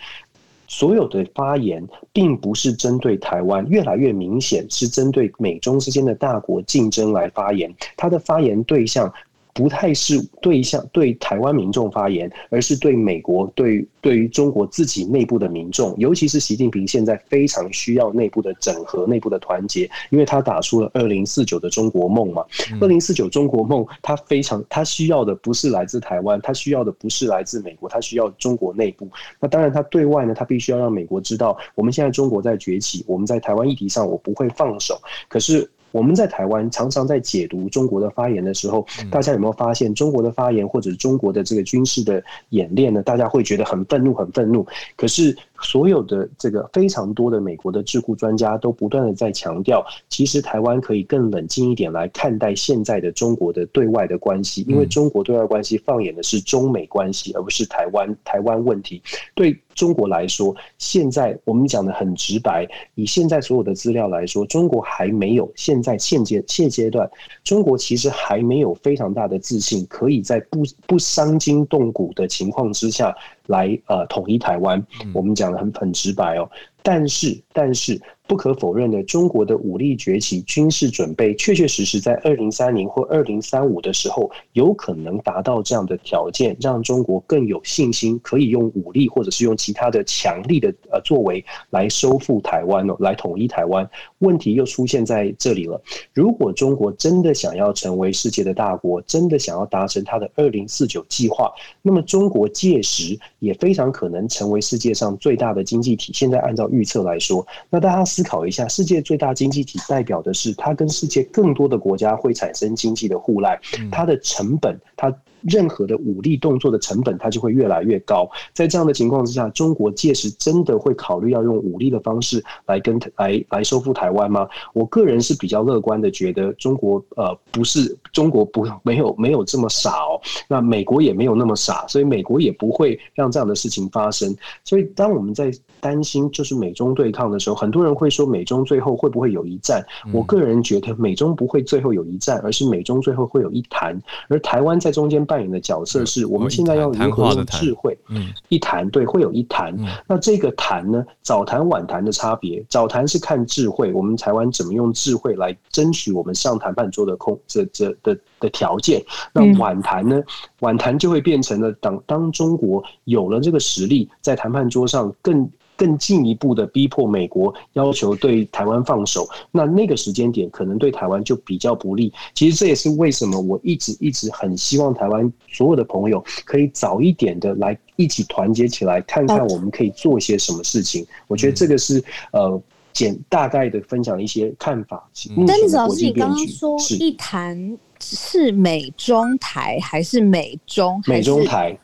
S4: 所有的发言并不是针对台湾，越来越明显是针对美中之间的大国竞争来发言，他的发言对象。不太是对象对台湾民众发言，而是对美国、对对于中国自己内部的民众，尤其是习近平现在非常需要内部的整合、内部的团结，因为他打出了二零四九的中国梦嘛。二零四九中国梦，他非常他需要的不是来自台湾，他需要的不是来自美国，他需要中国内部。那当然，他对外呢，他必须要让美国知道，我们现在中国在崛起，我们在台湾议题上，我不会放手。可是。我们在台湾常常在解读中国的发言的时候，大家有没有发现中国的发言或者中国的这个军事的演练呢？大家会觉得很愤怒，很愤怒。可是所有的这个非常多的美国的智库专家都不断的在强调，其实台湾可以更冷静一点来看待现在的中国的对外的关系，因为中国对外关系放眼的是中美关系，而不是台湾台湾问题。对。中国来说，现在我们讲的很直白，以现在所有的资料来说，中国还没有现在现阶现阶段，中国其实还没有非常大的自信，可以在不不伤筋动骨的情况之下来呃统一台湾。我们讲的很很直白哦，但是但是不可否认的，中国的武力崛起、军事准备，确确实实在二零三零或二零三五的时候，有可能达到这样的条件，让中国更有信心，可以用武力或者是用其他的强力的呃作为来收复台湾哦，来统一台湾。问题又出现在这里了。如果中国真的想要成为世界的大国，真的想要达成它的二零四九计划，那么中国届时也非常可能成为世界上最大的经济体。现在按照预测来说，那大家。思考一下，世界最大经济体代表的是它跟世界更多的国家会产生经济的互赖，它的成本，它。任何的武力动作的成本，它就会越来越高。在这样的情况之下，中国届时真的会考虑要用武力的方式来跟来来收复台湾吗？我个人是比较乐观的，觉得中国呃不是中国不没有没有这么傻哦。那美国也没有那么傻，所以美国也不会让这样的事情发生。所以当我们在担心就是美中对抗的时候，很多人会说美中最后会不会有一战？我个人觉得美中不会最后有一战，而是美中最后会有一谈，而台湾在中间扮演的角色是我们现在要如何用智慧，嗯，一谈对，会有一谈。那这个谈呢，早谈晚谈的差别，早谈是看智慧，我们台湾怎么用智慧来争取我们上谈判桌的空这这的的条件。那晚谈呢，晚谈就会变成了当当中国有了这个实力，在谈判桌上更。更进一步的逼迫美国要求对台湾放手，那那个时间点可能对台湾就比较不利。其实这也是为什么我一直一直很希望台湾所有的朋友可以早一点的来一起团结起来，看看我们可以做些什么事情。我觉得这个是呃简大概的分享一些看法。
S1: 但是老师，你刚刚说一谈是美中台还是美中
S4: 美中台？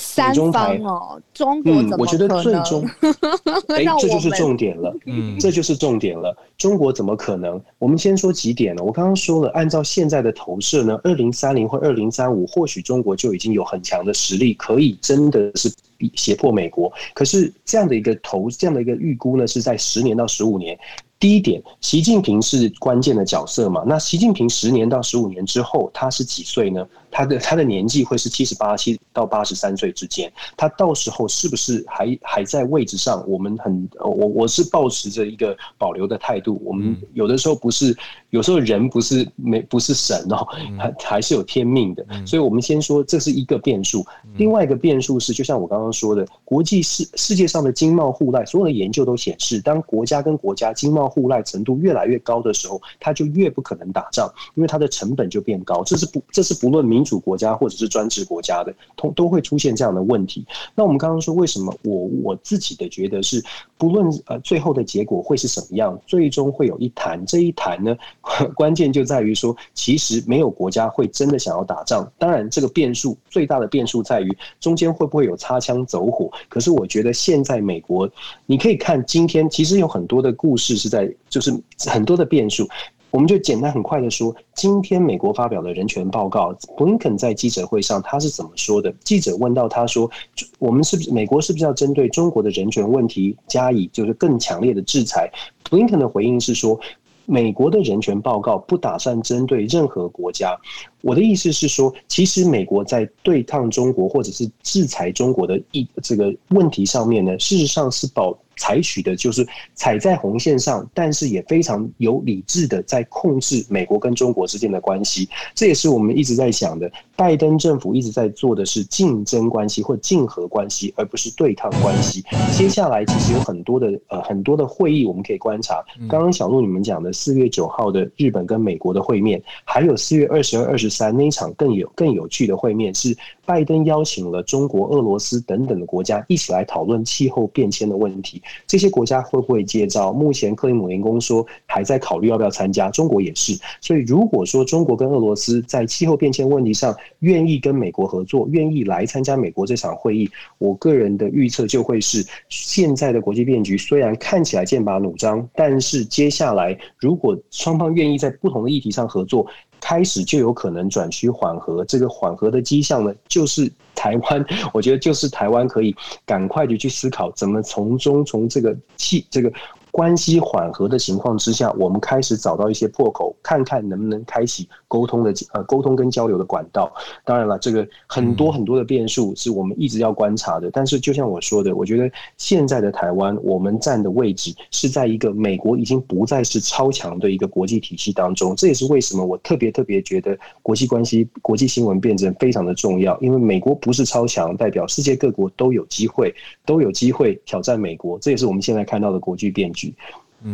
S1: 三方哦，中国怎么可能？
S4: 嗯，我觉得最终，哎、欸，这就是重点了。嗯，这就是重点了。中国怎么可能？我们先说几点呢？我刚刚说了，按照现在的投射呢，二零三零或二零三五，或许中国就已经有很强的实力，可以真的是胁迫美国。可是这样的一个投，这样的一个预估呢，是在十年到十五年。第一点，习近平是关键的角色嘛？那习近平十年到十五年之后，他是几岁呢？他的他的年纪会是七十八七到八十三岁之间。他到时候是不是还还在位置上？我们很我我是抱持着一个保留的态度。我们有的时候不是，有时候人不是没不是神哦，还还是有天命的。所以我们先说这是一个变数。另外一个变数是，就像我刚刚说的，国际世世界上的经贸互赖，所有的研究都显示，当国家跟国家经贸互赖程度越来越高的时候，它就越不可能打仗，因为它的成本就变高。这是不，这是不论民主国家或者是专制国家的，都都会出现这样的问题。那我们刚刚说，为什么我我自己的觉得是，不论呃最后的结果会是什么样，最终会有一谈。这一谈呢，关键就在于说，其实没有国家会真的想要打仗。当然，这个变数最大的变数在于中间会不会有擦枪走火。可是我觉得现在美国，你可以看今天，其实有很多的故事是在。就是很多的变数，我们就简单很快的说，今天美国发表的人权报告，布林肯在记者会上他是怎么说的？记者问到他说，我们是不是美国是不是要针对中国的人权问题加以就是更强烈的制裁？布林肯的回应是说，美国的人权报告不打算针对任何国家。我的意思是说，其实美国在对抗中国或者是制裁中国的一这个问题上面呢，事实上是保。采取的就是踩在红线上，但是也非常有理智的在控制美国跟中国之间的关系。这也是我们一直在想的。拜登政府一直在做的是竞争关系或竞合关系，而不是对抗关系。接下来其实有很多的呃很多的会议我们可以观察。刚刚小鹿你们讲的四月九号的日本跟美国的会面，还有四月二十二、二十三那一场更有更有趣的会面，是拜登邀请了中国、俄罗斯等等的国家一起来讨论气候变迁的问题。这些国家会不会接招？目前克里姆林宫说还在考虑要不要参加，中国也是。所以如果说中国跟俄罗斯在气候变迁问题上愿意跟美国合作，愿意来参加美国这场会议，我个人的预测就会是现在的国际变局虽然看起来剑拔弩张，但是接下来如果双方愿意在不同的议题上合作，开始就有可能转趋缓和。这个缓和的迹象呢，就是。台湾，我觉得就是台湾可以赶快的去思考，怎么从中从这个气这个关系缓和的情况之下，我们开始找到一些破口，看看能不能开启沟通的呃沟通跟交流的管道。当然了，这个很多很多的变数是我们一直要观察的。但是就像我说的，我觉得现在的台湾，我们站的位置是在一个美国已经不再是超强的一个国际体系当中。这也是为什么我特别特别觉得国际关系、国际新闻辩证非常的重要，因为美国不是超强，代表世界各国都有机会，都有机会挑战美国。这也是我们现在看到的国际变局。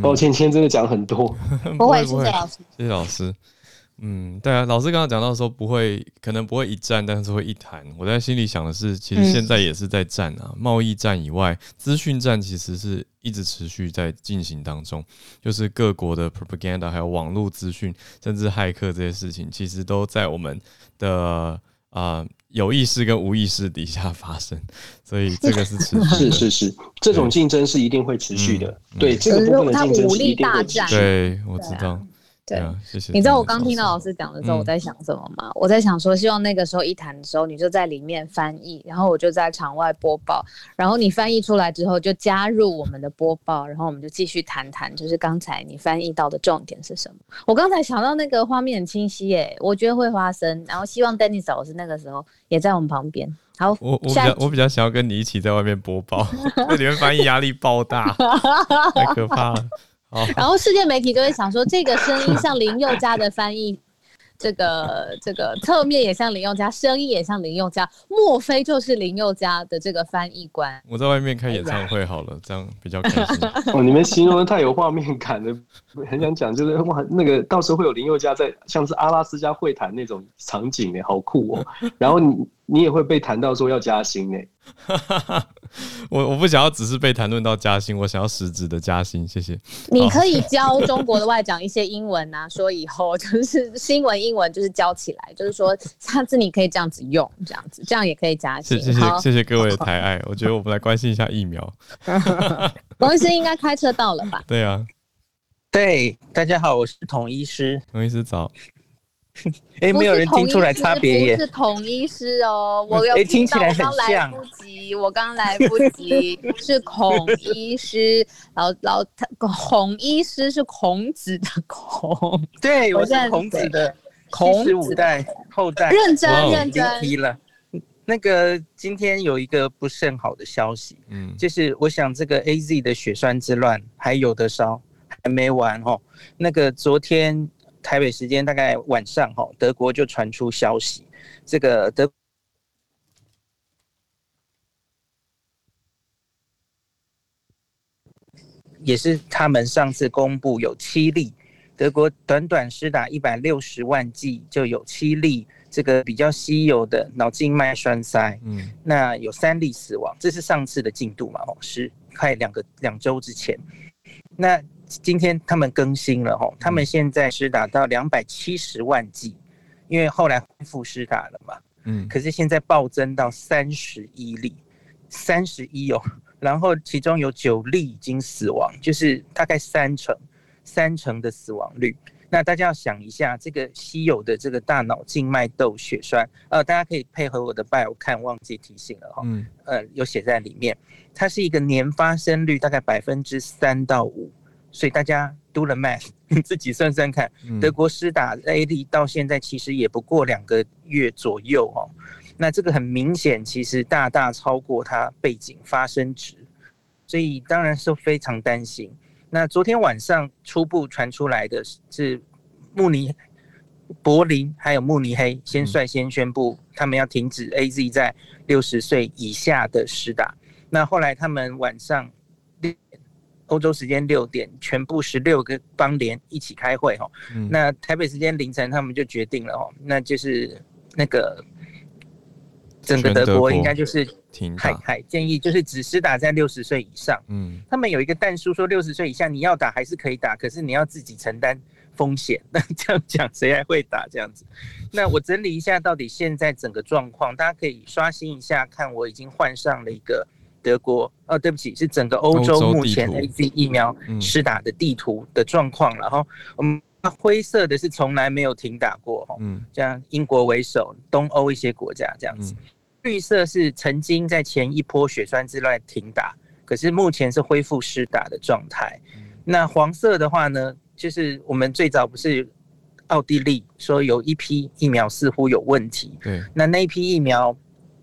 S4: 抱歉，今天真的讲很多，
S1: 不会，谢谢老师，
S3: 谢谢老师。嗯，对啊，老师刚刚讲到说不会，可能不会一战，但是会一谈。我在心里想的是，其实现在也是在战啊，贸易战以外，资讯战其实是一直持续在进行当中。就是各国的 propaganda，还有网络资讯，甚至骇客这些事情，其实都在我们的啊、呃、有意识跟无意识底下发生。所以这个是持续，
S4: 是是是，这种竞争是一定会持续的。嗯、对，这个部分的竞争是一定会持续。
S3: 对，我知道。
S1: 对，谢谢。你知道我刚听到老师讲的时候，我在想什么吗？我在想说，希望那个时候一谈的时候，你就在里面翻译，然后我就在场外播报，然后你翻译出来之后就加入我们的播报，然后我们就继续谈谈，就是刚才你翻译到的重点是什么？我刚才想到那个画面很清晰耶，我觉得会发生，然后希望 Dennis 老师那个时候也在我们旁边。好，
S3: 我我比较我比较想要跟你一起在外面播报，那里面翻译压力爆大，太可怕了。然后世界媒体就会想说，这个声音像林宥嘉的翻译，这个这个侧面也像林宥嘉，声音也像林宥嘉，莫非就是林宥嘉的这个翻译官？我在外面开演唱会好了，这样比较开心。哦，你们形容的太有画面感了，很想讲，就是哇，那个到时候会有林宥嘉在，像是阿拉斯加会谈那种场景呢，好酷哦。然后你你也会被谈到说要加薪呢。我我不想要只是被谈论到加薪，我想要实质的加薪。谢谢。你可以教中国的外长一些英文啊，说以后就是新闻英文就是教起来，就是说下次你可以这样子用，这样子这样也可以加薪。谢谢谢谢各位的抬爱，我觉得我们来关心一下疫苗。王医师应该开车到了吧？对啊，对，大家好，我是童医师。童医师早。哎，没有人听出来差别耶。是统医师哦，我有听起来很像。我刚来不及，我刚来不及，是孔医师。老老他孔医师是孔子的孔。对，我是孔子的孔子五代后代。认真认真。提了，那个今天有一个不甚好的消息，嗯，就是我想这个 AZ 的血栓之乱还有的烧，还没完哦。那个昨天。台北时间大概晚上，哈，德国就传出消息，这个德也是他们上次公布有七例，德国短短施打一百六十万剂就有七例，这个比较稀有的脑静脉栓塞，嗯，那有三例死亡，这是上次的进度嘛？哦，是快两个两周之前，那。今天他们更新了吼，他们现在是达到两百七十万剂，因为后来恢复施打了嘛，嗯，可是现在暴增到三十一例，三十一哦，然后其中有九例已经死亡，就是大概三成，三成的死亡率。那大家要想一下，这个稀有的这个大脑静脉窦血栓，呃，大家可以配合我的 bio 看，忘记提醒了哈，嗯，呃，有写在里面，它是一个年发生率大概百分之三到五。所以大家 do the math，你 自己算算看，德国施打 A D 到现在其实也不过两个月左右哦，那这个很明显其实大大超过它背景发生值，所以当然是非常担心。那昨天晚上初步传出来的是慕尼、柏林还有慕尼黑先率先宣布他们要停止 AZ 在六十岁以下的施打，那后来他们晚上。欧洲时间六点，全部十六个邦联一起开会哈。嗯、那台北时间凌晨，他们就决定了哦，那就是那个整个德国应该就是还还建议就是只施打在六十岁以上。嗯，他们有一个弹书说六十岁以下你要打还是可以打，可是你要自己承担风险。那这样讲谁还会打这样子？那我整理一下到底现在整个状况，大家可以刷新一下看，我已经换上了一个。德国哦，对不起，是整个欧洲目前 AZ 疫苗施打的地图的状况。然后我们灰色的是从来没有停打过哈，嗯，像英国为首，东欧一些国家这样子。绿色是曾经在前一波血栓之乱停打，可是目前是恢复施打的状态。那黄色的话呢，就是我们最早不是奥地利说有一批疫苗似乎有问题，
S2: 对，
S3: 那那一批疫苗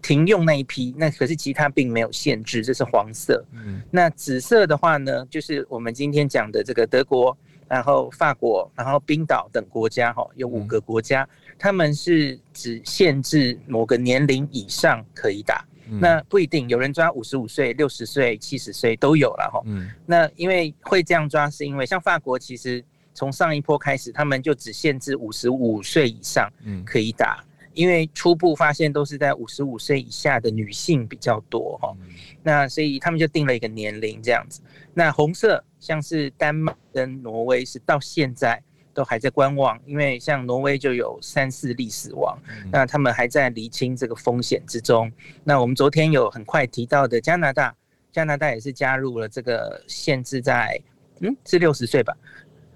S3: 停用那一批，那可是其他并没有限制，这是黄色。嗯，那紫色的话呢，就是我们今天讲的这个德国，然后法国，然后冰岛等国家，哈，有五个国家，嗯、他们是只限制某个年龄以上可以打。那不一定，有人抓五十五岁、六十岁、七十岁都有了哈。嗯，那因为会这样抓，是因为像法国，其实从上一波开始，他们就只限制五十五岁以上可以打，因为初步发现都是在五十五岁以下的女性比较多哈。那所以他们就定了一个年龄这样子。那红色像是丹麦跟挪威是到现在。都还在观望，因为像挪威就有三四例死亡，嗯、那他们还在厘清这个风险之中。那我们昨天有很快提到的加拿大，加拿大也是加入了这个限制在，嗯，是六十岁吧？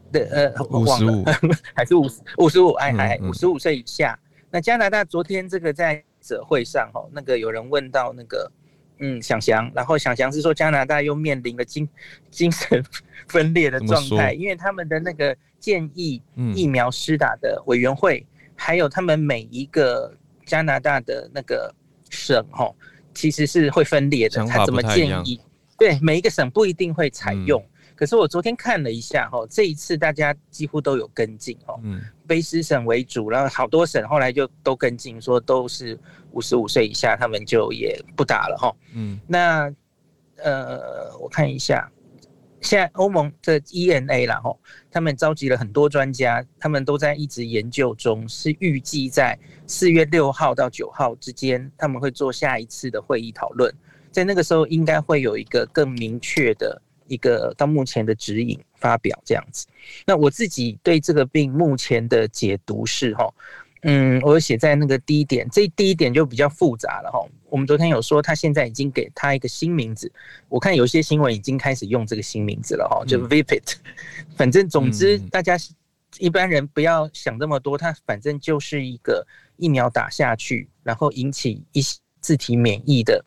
S3: 对，呃，五十五 还是五十五十五？哎，还五十五岁以下。那加拿大昨天这个在记者会上，哦，那个有人问到那个。嗯，想翔，然后想翔是说加拿大又面临了精精神分裂的状态，因为他们的那个建议疫苗施打的委员会，嗯、还有他们每一个加拿大的那个省哈，其实是会分裂的，他怎么建议？对，每一个省不一定会采用。嗯可是我昨天看了一下哈，这一次大家几乎都有跟进哦，嗯，卑诗省为主，然后好多省后来就都跟进，说都是五十五岁以下，他们就也不打了哈，嗯，那呃，我看一下，现在欧盟的 ENA 啦哈，他们召集了很多专家，他们都在一直研究中，是预计在四月六号到九号之间，他们会做下一次的会议讨论，在那个时候应该会有一个更明确的。一个到目前的指引发表这样子，那我自己对这个病目前的解读是哈，嗯，我写在那个第一点，这第一点就比较复杂了哈。我们昨天有说他现在已经给他一个新名字，我看有些新闻已经开始用这个新名字了哈，就 Vipit。反正总之大家一般人不要想这么多，它反正就是一个疫苗打下去，然后引起一些自体免疫的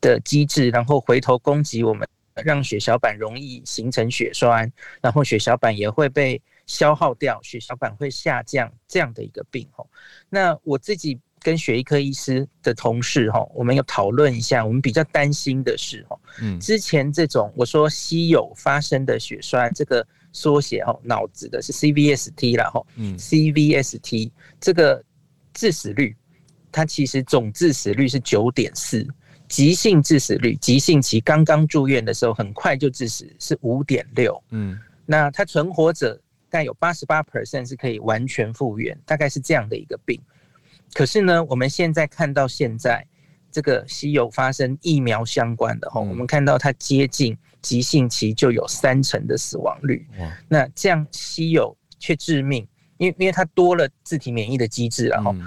S3: 的机制，然后回头攻击我们。让血小板容易形成血栓，然后血小板也会被消耗掉，血小板会下降，这样的一个病吼。那我自己跟血液科医师的同事哈，我们有讨论一下，我们比较担心的是哈，嗯，之前这种我说稀有发生的血栓，这个缩写哈，脑子的是 CVST 啦哈，嗯，CVST 这个致死率，它其实总致死率是九点四。急性致死率，急性期刚刚住院的时候，很快就致死，是五点六。嗯，那它存活者大概有八十八 percent 是可以完全复原，大概是这样的一个病。可是呢，我们现在看到现在这个稀有发生疫苗相关的哈，嗯、我们看到它接近急性期就有三成的死亡率。哇那这样稀有却致命，因为因为它多了自体免疫的机制，然后。嗯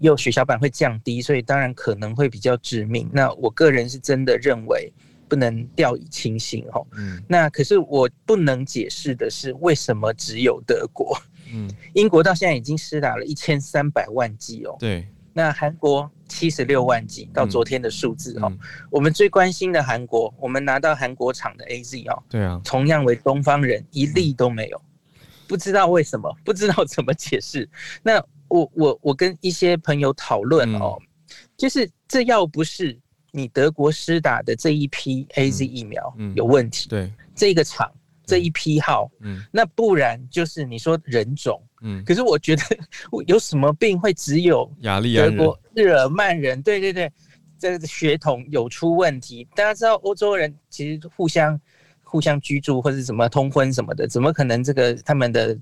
S3: 又血小板会降低，所以当然可能会比较致命。那我个人是真的认为不能掉以轻心哦。嗯。那可是我不能解释的是，为什么只有德国？嗯。英国到现在已经施打了一千三百万剂哦。对。那韩国七十六万剂，到昨天的数字哦。我们最关心的韩国，我们拿到韩国厂的 AZ 哦。对啊。同样为东方人，一例都没有，不知道为什么，不知道怎么解释。那。我我我跟一些朋友讨论哦，就是这要不是你德国施打的这一批 AZ 疫苗有问题，对这个厂这一批号，嗯，那不然就是你说人种，嗯，可是我觉得有什么病会只有雅利德国日耳曼人？对对对，这个血统有出问题。大家知道欧洲人其实互相互相居住或者什么通婚什么的，怎么可能这个他们的？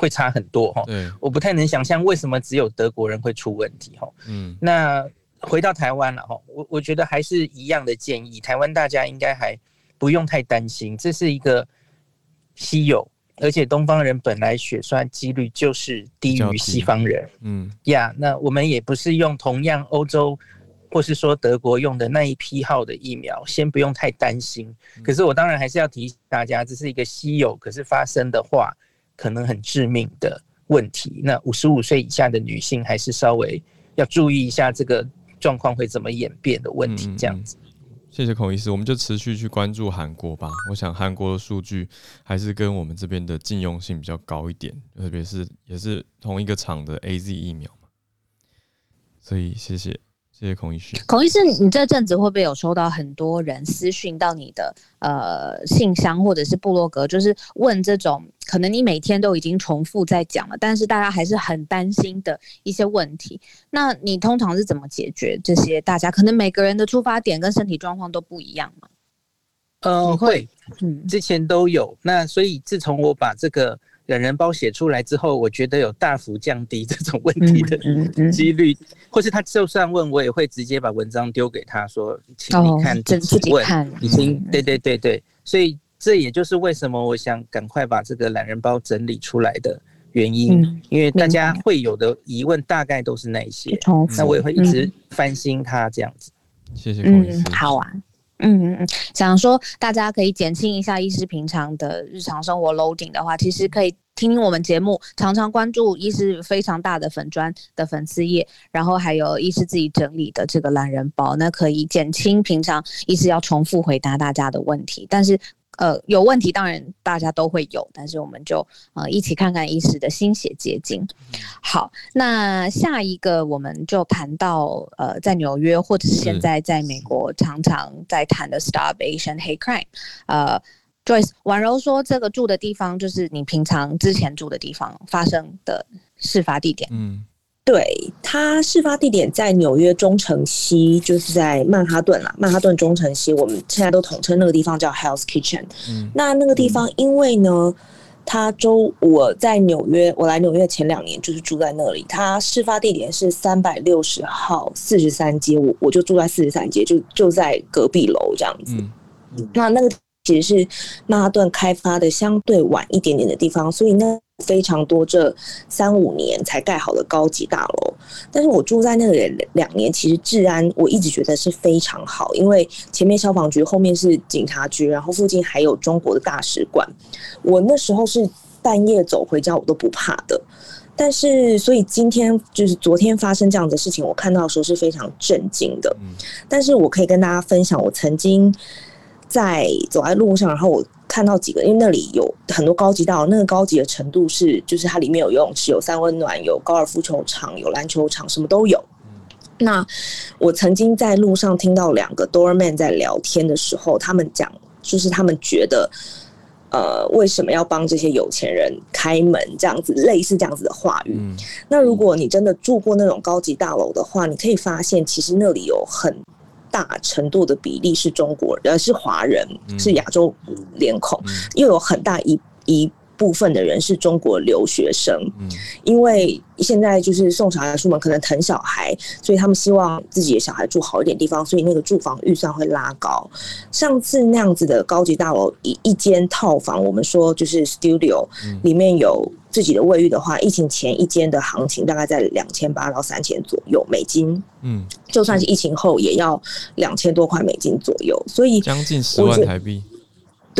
S3: 会差很多哈，对，我不太能想象为什么只有德国人会出问题哈。嗯，那回到台湾了哈，我我觉得还是一样的建议，台湾大家应该还不用太担心，这是一个稀有，而且东方人本来血栓几率就是低于西方人，嗯呀，yeah, 那我们也不是用同样欧洲或是说德国用的那一批号的疫苗，先不用太担心。可是我当然还是要提醒大家，这是一个稀有，可是发生的话。可能很致命的问题。那五十五岁以下的女性还是稍微要注意一下这个状况会怎么演变的问题。这样子，
S2: 谢谢孔医师，我们就持续去关注韩国吧。我想韩国的数据还是跟我们这边的禁用性比较高一点，特别是也是同一个厂的 AZ 疫苗嘛。所以谢谢。谢谢孔医师。
S1: 孔医师，你这阵子会不会有收到很多人私讯到你的呃信箱或者是部落格，就是问这种可能你每天都已经重复在讲了，但是大家还是很担心的一些问题？那你通常是怎么解决这些？大家可能每个人的出发点跟身体状况都不一样嘛？
S3: 嗯，会，嗯，之前都有。那所以自从我把这个。懒人包写出来之后，我觉得有大幅降低这种问题的几率，或是他就算问我，也会直接把文章丢给他说，请你看自己问，已经对对对对，所以这也就是为什么我想赶快把这个懒人包整理出来的原因，因为大家会有的疑问大概都是那些，那我也会一直翻新它这样子。
S2: 谢谢孔医师。
S1: 好啊。嗯嗯嗯，想说大家可以减轻一下医师平常的日常生活 loading 的话，其实可以听听我们节目，常常关注医师非常大的粉专的粉丝页，然后还有医师自己整理的这个懒人包，那可以减轻平常医师要重复回答大家的问题，但是。呃，有问题当然大家都会有，但是我们就呃一起看看医师的心血结晶。好，那下一个我们就谈到呃，在纽约或者是现在在美国常常在谈的 Stop Asian Hate Crime。呃，Joyce 婉柔说，这个住的地方就是你平常之前住的地方发生的事发地点。嗯。
S5: 对，他事发地点在纽约中城西，就是在曼哈顿啦。曼哈顿中城西，我们现在都统称那个地方叫 Hell's Kitchen。嗯，那那个地方，因为呢，他周我在纽约，我来纽约前两年就是住在那里。他事发地点是三百六十号四十三街，我我就住在四十三街，就就在隔壁楼这样子。嗯，那那个其实是曼哈顿开发的相对晚一点点的地方，所以呢。非常多，这三五年才盖好的高级大楼，但是我住在那里两年，其实治安我一直觉得是非常好，因为前面消防局，后面是警察局，然后附近还有中国的大使馆。我那时候是半夜走回家，我都不怕的。但是，所以今天就是昨天发生这样的事情，我看到的时候是非常震惊的。但是我可以跟大家分享，我曾经在走在路上，然后我。看到几个，因为那里有很多高级大楼，那个高级的程度是，就是它里面有游泳池、有三温暖、有高尔夫球场、有篮球场，什么都有。那我曾经在路上听到两个 doorman 在聊天的时候，他们讲，就是他们觉得，呃，为什么要帮这些有钱人开门？这样子，类似这样子的话语。那如果你真的住过那种高级大楼的话，你可以发现，其实那里有很。大程度的比例是中国人，是华人，是亚洲脸孔，又有很大一一部分的人是中国留学生。嗯因为现在就是送小孩出门可能疼小孩，所以他们希望自己的小孩住好一点地方，所以那个住房预算会拉高。上次那样子的高级大楼，一一间套房，我们说就是 studio，里面有。自己的卫浴的话，疫情前一间的行情大概在两千八到三千左右美金。嗯，就算是疫情后也要两千多块美金左右，所以
S2: 将近十万台币。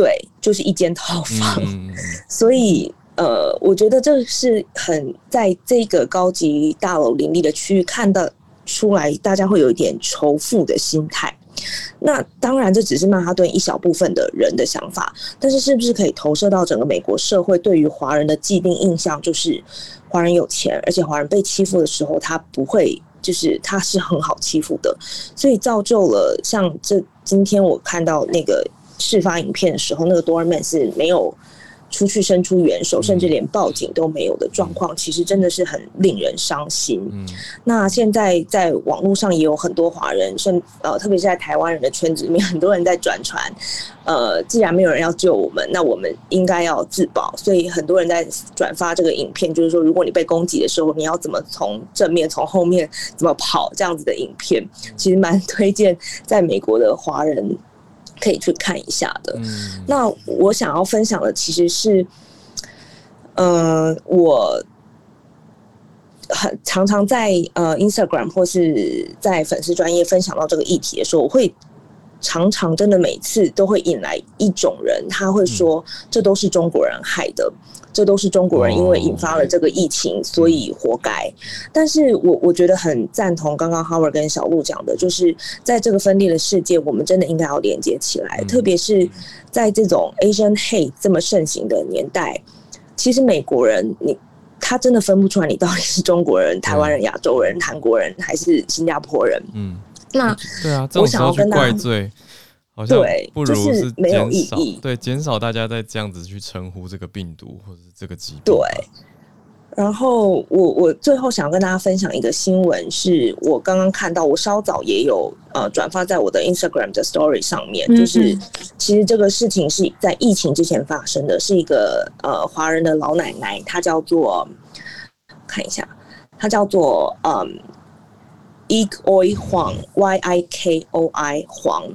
S5: 对，就是一间套房。嗯、所以呃，我觉得这是很在这个高级大楼林立的区域看到出来，大家会有一点仇富的心态。那当然，这只是曼哈顿一小部分的人的想法，但是是不是可以投射到整个美国社会对于华人的既定印象，就是华人有钱，而且华人被欺负的时候，他不会，就是他是很好欺负的，所以造就了像这今天我看到那个事发影片的时候，那个 doorman 是没有。出去伸出援手，甚至连报警都没有的状况，其实真的是很令人伤心。嗯那现在在网络上也有很多华人，甚呃，特别是在台湾人的圈子里面，很多人在转传。呃，既然没有人要救我们，那我们应该要自保。所以很多人在转发这个影片，就是说，如果你被攻击的时候，你要怎么从正面、从后面怎么跑这样子的影片，其实蛮推荐在美国的华人。可以去看一下的。那我想要分享的其实是，呃，我很常常在呃 Instagram 或是在粉丝专业分享到这个议题的时候，我会常常真的每次都会引来一种人，他会说这都是中国人害的，这都是中国人因为引发了这个疫情，所以活该。但是我我觉得很赞同刚刚 Howard 跟小鹿讲的，就是在这个分裂的世界，我们真的应该要连接起来，特别是在这种 Asian hate 这么盛行的年代，其实美国人你他真的分不出来你到底是中国人、台湾人、亚洲人、韩国人还是新加坡人，嗯。那
S2: 对啊，我想要去怪罪，好像不如是
S5: 没有意义。
S2: 对，减少大家在这样子去称呼这个病毒或者是这个疾病。
S5: 对。然后我我最后想要跟大家分享一个新闻，是我刚刚看到，我稍早也有呃转发在我的 Instagram 的 Story 上面，就是其实这个事情是在疫情之前发生的，是一个呃华人的老奶奶，她叫做看一下，她叫做嗯。Yikoi Huang，Y I K O I 黄，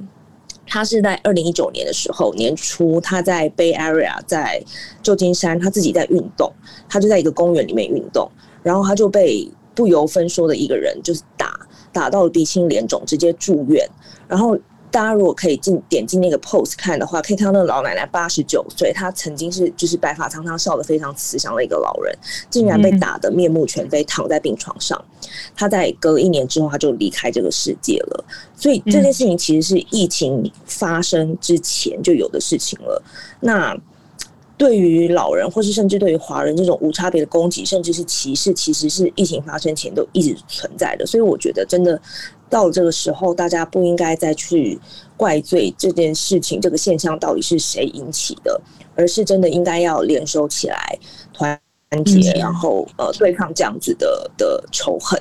S5: 他是在二零一九年的时候年初，他在 Bay Area，在旧金山，他自己在运动，他就在一个公园里面运动，然后他就被不由分说的一个人就是打，打到鼻青脸肿，直接住院，然后。大家如果可以进点进那个 post 看的话，可以看到那个老奶奶八十九岁，她曾经是就是白发苍苍、笑得非常慈祥的一个老人，竟然被打得面目全非，躺在病床上。她在隔了一年之后，她就离开这个世界了。所以这件事情其实是疫情发生之前就有的事情了。那对于老人，或是甚至对于华人这种无差别的攻击，甚至是歧视，其实是疫情发生前都一直存在的。所以我觉得真的。到了这个时候，大家不应该再去怪罪这件事情、这个现象到底是谁引起的，而是真的应该要联手起来，团结，然后呃对抗这样子的的仇恨。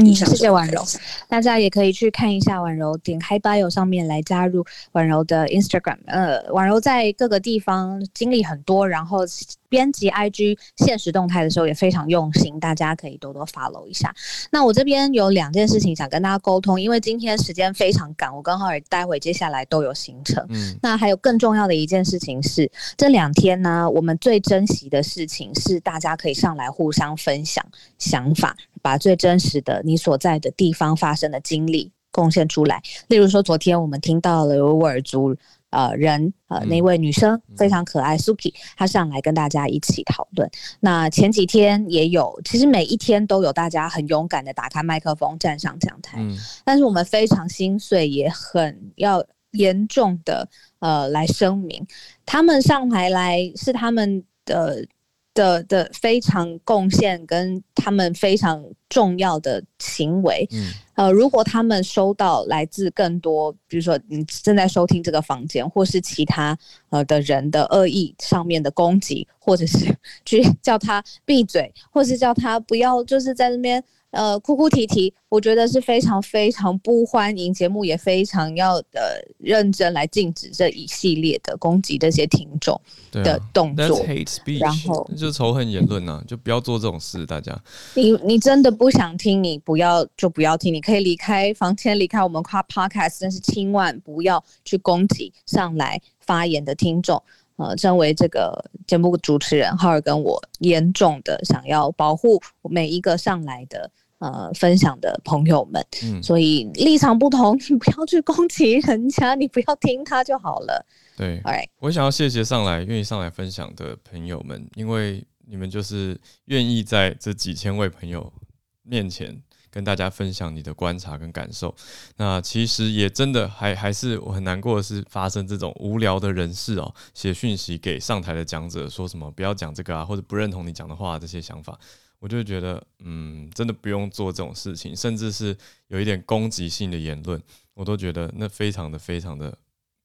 S1: 嗯，谢谢婉柔，大家也可以去看一下婉柔，点开 bio 上面来加入婉柔的 Instagram。呃，婉柔在各个地方经历很多，然后编辑 IG 现实动态的时候也非常用心，大家可以多多 follow 一下。那我这边有两件事情想跟大家沟通，因为今天时间非常赶，我跟浩尔待会接下来都有行程。嗯，那还有更重要的一件事情是，这两天呢，我们最珍惜的事情是大家可以上来互相分享想法。把最真实的你所在的地方发生的经历贡献出来。例如说，昨天我们听到了维吾尔族呃人呃那位女生非常可爱 Suki，她上来跟大家一起讨论。那前几天也有，其实每一天都有大家很勇敢的打开麦克风站上讲台。但是我们非常心碎，也很要严重的呃来声明，他们上台来是他们的。的的非常贡献跟他们非常重要的行为，嗯，呃，如果他们收到来自更多，比如说你正在收听这个房间，或是其他呃的人的恶意上面的攻击，或者是 去叫他闭嘴，或是叫他不要，就是在那边。呃，哭哭啼啼，我觉得是非常非常不欢迎。节目也非常要呃认真来禁止这一系列的攻击这些听众的动作。
S2: 啊、hate speech, 然后就是仇恨言论啊，就不要做这种事。大家，
S1: 你你真的不想听，你不要就不要听，你可以离开房间，离开我们夸 podcast，但是千万不要去攻击上来发言的听众。呃，身为这个节目主持人，浩尔跟我严重的想要保护每一个上来的呃分享的朋友们，嗯，所以立场不同，你 不要去攻击人家，你不要听他就好了。对
S2: 我想要谢谢上来愿意上来分享的朋友们，因为你们就是愿意在这几千位朋友面前。跟大家分享你的观察跟感受，那其实也真的还还是我很难过的是发生这种无聊的人事哦，写讯息给上台的讲者说什么不要讲这个啊，或者不认同你讲的话这些想法，我就觉得嗯，真的不用做这种事情，甚至是有一点攻击性的言论，我都觉得那非常的非常的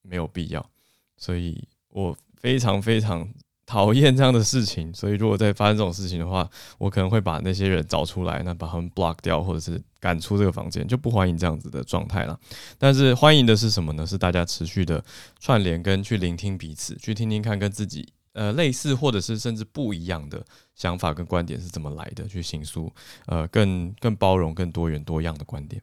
S2: 没有必要，所以我非常非常。讨厌这样的事情，所以如果再发生这种事情的话，我可能会把那些人找出来，那把他们 block 掉，或者是赶出这个房间，就不欢迎这样子的状态了。但是欢迎的是什么呢？是大家持续的串联跟去聆听彼此，去听听看跟自己呃类似或者是甚至不一样的想法跟观点是怎么来的，去形塑呃更更包容、更多元多样的观点。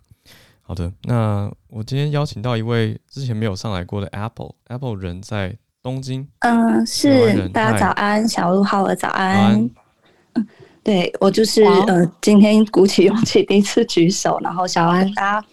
S2: 好的，那我今天邀请到一位之前没有上来过的 Apple Apple 人在。东京，
S6: 嗯，是大家早安，小鹿浩儿早安。嗯，对我就是呃，今天鼓起勇气第一次举手，然后小安大家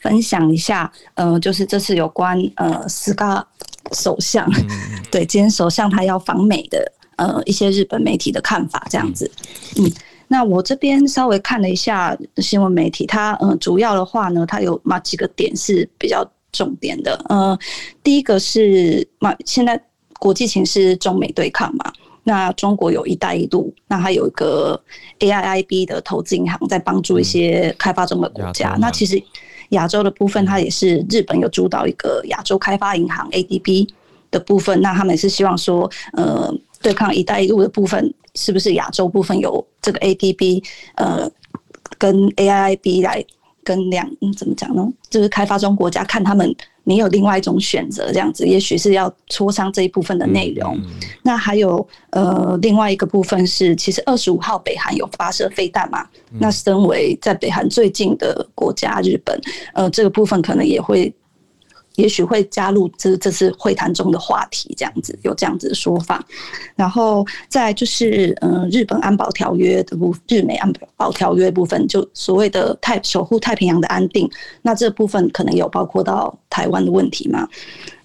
S6: 分享一下，呃，就是这次有关呃斯卡首相，嗯、对，今天首相他要访美的呃一些日本媒体的看法这样子，嗯，嗯，那我这边稍微看了一下新闻媒体，它呃主要的话呢，它有嘛几个点是比较重点的，呃，第一个是嘛现在国际情势中美对抗嘛。那中国有一带一路，那还有一个 AIIB 的投资银行在帮助一些开发中的国家。那其实亚洲的部分，它也是日本有主导一个亚洲开发银行 ADB 的部分。那他们也是希望说，呃，对抗一带一路的部分，是不是亚洲部分有这个 ADB，呃，跟 AIIB 来。跟两怎么讲呢？就是开发中国家看他们，你有另外一种选择，这样子，也许是要磋商这一部分的内容。嗯嗯、那还有呃，另外一个部分是，其实二十五号北韩有发射飞弹嘛？嗯、那身为在北韩最近的国家，日本，呃，这个部分可能也会。也许会加入这这次会谈中的话题，这样子有这样子的说法，然后再就是嗯，日本安保条约的部日美安保条约部分，就所谓的太守护太平洋的安定，那这部分可能有包括到台湾的问题嘛？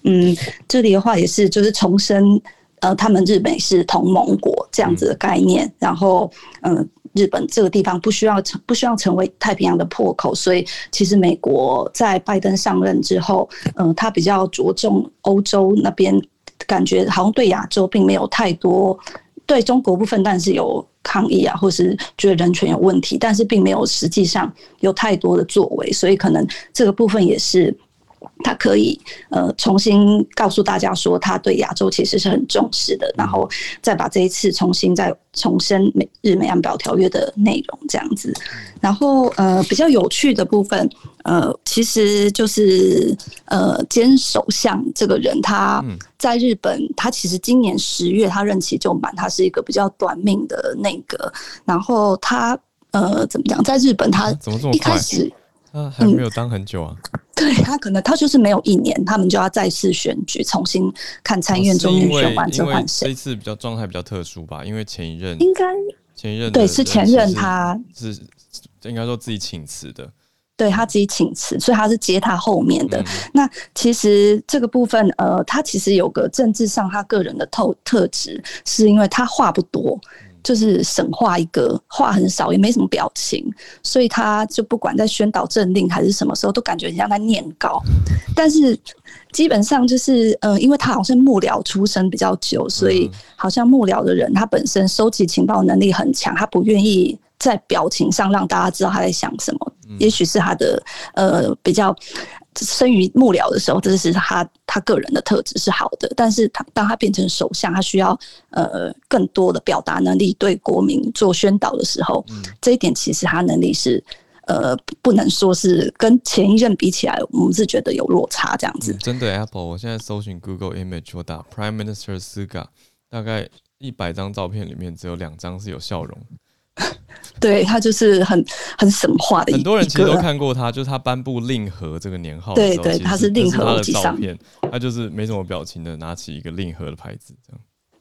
S6: 嗯，这里的话也是就是重申，呃，他们日美是同盟国这样子的概念，然后嗯。日本这个地方不需要成不需要成为太平洋的破口，所以其实美国在拜登上任之后，嗯、他比较着重欧洲那边，感觉好像对亚洲并没有太多，对中国部分但是有抗议啊，或是觉得人权有问题，但是并没有实际上有太多的作为，所以可能这个部分也是。他可以呃重新告诉大家说，他对亚洲其实是很重视的，然后再把这一次重新再重申美日美安保条约的内容这样子。然后呃比较有趣的部分呃其实就是呃菅首相这个人他在日本，他其实今年十月他任期就满，他是一个比较短命的内阁。然后他呃怎么讲，在日本他一开始。
S2: 他还没有当很久啊，
S6: 嗯、对他可能他就是没有一年，他们就要再次选举，重新看参院、众院选完之后换谁。
S2: 这一次比较状态比较特殊吧，因为前一任
S6: 应该
S2: 前一任
S6: 对是前任他
S2: 是应该说自己请辞的，
S6: 对他自己请辞，所以他是接他后面的。嗯、那其实这个部分呃，他其实有个政治上他个人的特特质，是因为他话不多。就是省话一个话很少，也没什么表情，所以他就不管在宣导政令还是什么时候，都感觉很像在念稿。但是基本上就是，呃，因为他好像幕僚出身比较久，所以好像幕僚的人他本身收集情报能力很强，他不愿意在表情上让大家知道他在想什么。也许是他的呃比较。生于幕僚的时候，这是他他个人的特质是好的，但是他当他变成首相，他需要呃更多的表达能力，对国民做宣导的时候，嗯、这一点其实他能力是呃不能说是跟前一任比起来，我们是觉得有落差这样子。
S2: 针对 Apple，我现在搜寻 Google Image，我打 Prime Minister Suga，大概一百张照片里面只有两张是有笑容。
S6: 对，他就是很很神话的一个，
S2: 很多人其实都看过他，就是他颁布令和这个年号。
S6: 对对，他是令和的照片，
S2: 他就是没什么表情的，拿起一个令和的牌子这样。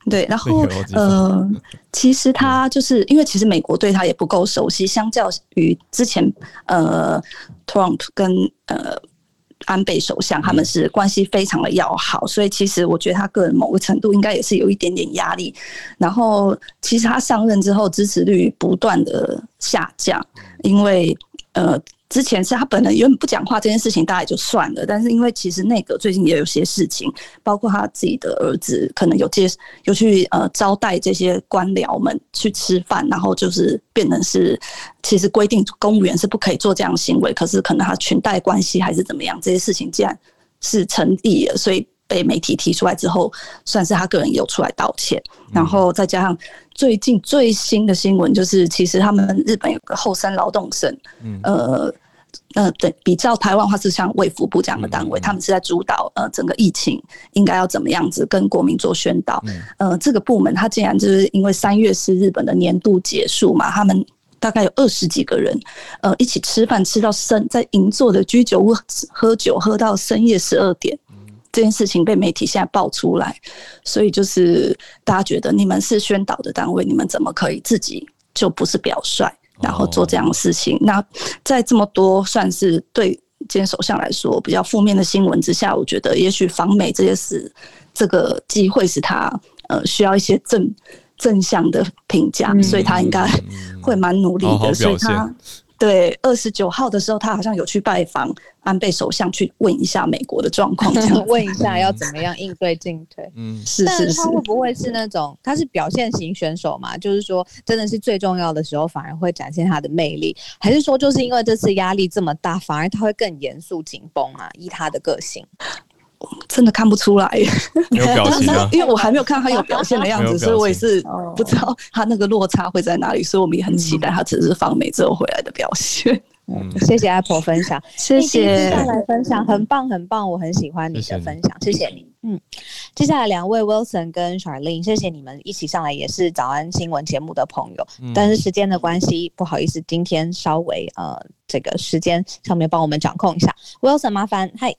S6: 对，然后呃，其实他就是因为其实美国对他也不够熟悉，相较于之前呃，Trump 跟呃。安倍首相他们是关系非常的要好，所以其实我觉得他个人某个程度应该也是有一点点压力。然后其实他上任之后支持率不断的下降，因为呃。之前是他本人原本不讲话这件事情，大概就算了。但是因为其实内阁最近也有些事情，包括他自己的儿子可能有接有去呃招待这些官僚们去吃饭，然后就是变成是其实规定公务员是不可以做这样的行为，可是可能他裙带关系还是怎么样，这些事情既然是成立了，所以。被媒体提出来之后，算是他个人有出来道歉，然后再加上最近最新的新闻，就是其实他们日本有个厚生劳动省，呃呃，对，比较台湾的话是像卫福部这样的单位，他们是在主导呃整个疫情应该要怎么样子跟国民做宣导。呃，这个部门他竟然就是因为三月是日本的年度结束嘛，他们大概有二十几个人，呃，一起吃饭吃到深，在银座的居酒屋喝酒喝到深夜十二点。这件事情被媒体现在爆出来，所以就是大家觉得你们是宣导的单位，你们怎么可以自己就不是表率，然后做这样的事情？那在这么多算是对菅首相来说，比较负面的新闻之下，我觉得也许访美这些事，这个机会是他呃需要一些正正向的评价，嗯、所以他应该会蛮努力的，好好所以他。对，二十九号的时候，他好像有去拜访安倍首相，去问一下美国的状况，
S1: 问一下要怎么样应对进退。
S6: 嗯，是是是。
S1: 他会不会是那种他是表现型选手嘛？就是说，真的是最重要的时候反而会展现他的魅力，还是说就是因为这次压力这么大，反而他会更严肃紧绷啊？依他的个性。
S6: 真的看不出来，
S2: 没有 表情啊，
S6: 因为我还没有看到他有表现的样子，所以我也是不知道他那个落差会在哪里，所以我们也很期待他只是访美之后回来的表现。
S1: 嗯，谢谢 Apple 分享，谢谢。下来分享，很棒很棒，我很喜欢你的分享，谢谢你。嗯，接下来两位 Wilson 跟 Charlene，谢谢你们一起上来，也是早安新闻节目的朋友，但是时间的关系，不好意思，今天稍微呃这个时间上面帮我们掌控一下，Wilson 麻烦，嗨。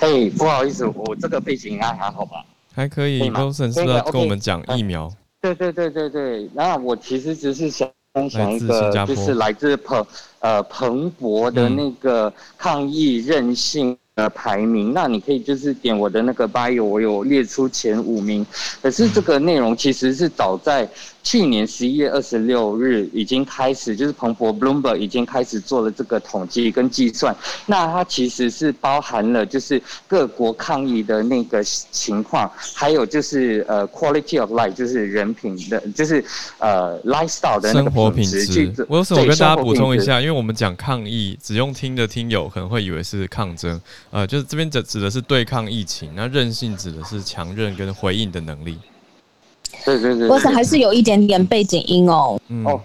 S7: 嘿，不好意思，我这个背景应该还好吧？
S2: 还可以。Wilson 是不是要跟我们讲疫苗？
S7: 对对对对对。那我其实只是想分享一个，就是来自彭呃彭博的那个抗疫韧性的排名。那你可以就是点我的那个 bio，我有列出前五名。可是这个内容其实是早在。去年十一月二十六日已经开始，就是彭博 （Bloomberg） 已经开始做了这个统计跟计算。那它其实是包含了就是各国抗疫的那个情况，还有就是呃 quality of life，就是人品的，就是呃 lifestyle 的那个
S2: 生活品质。我有什么我跟大家补充一下，因为我们讲抗疫，只用听的听友可能会以为是抗争，呃，就是这边指指的是对抗疫情，那韧性指的是强韧跟回应的能力。
S7: 对对对，
S1: 我想还是有一点点背景音哦。
S7: 嗯、哦，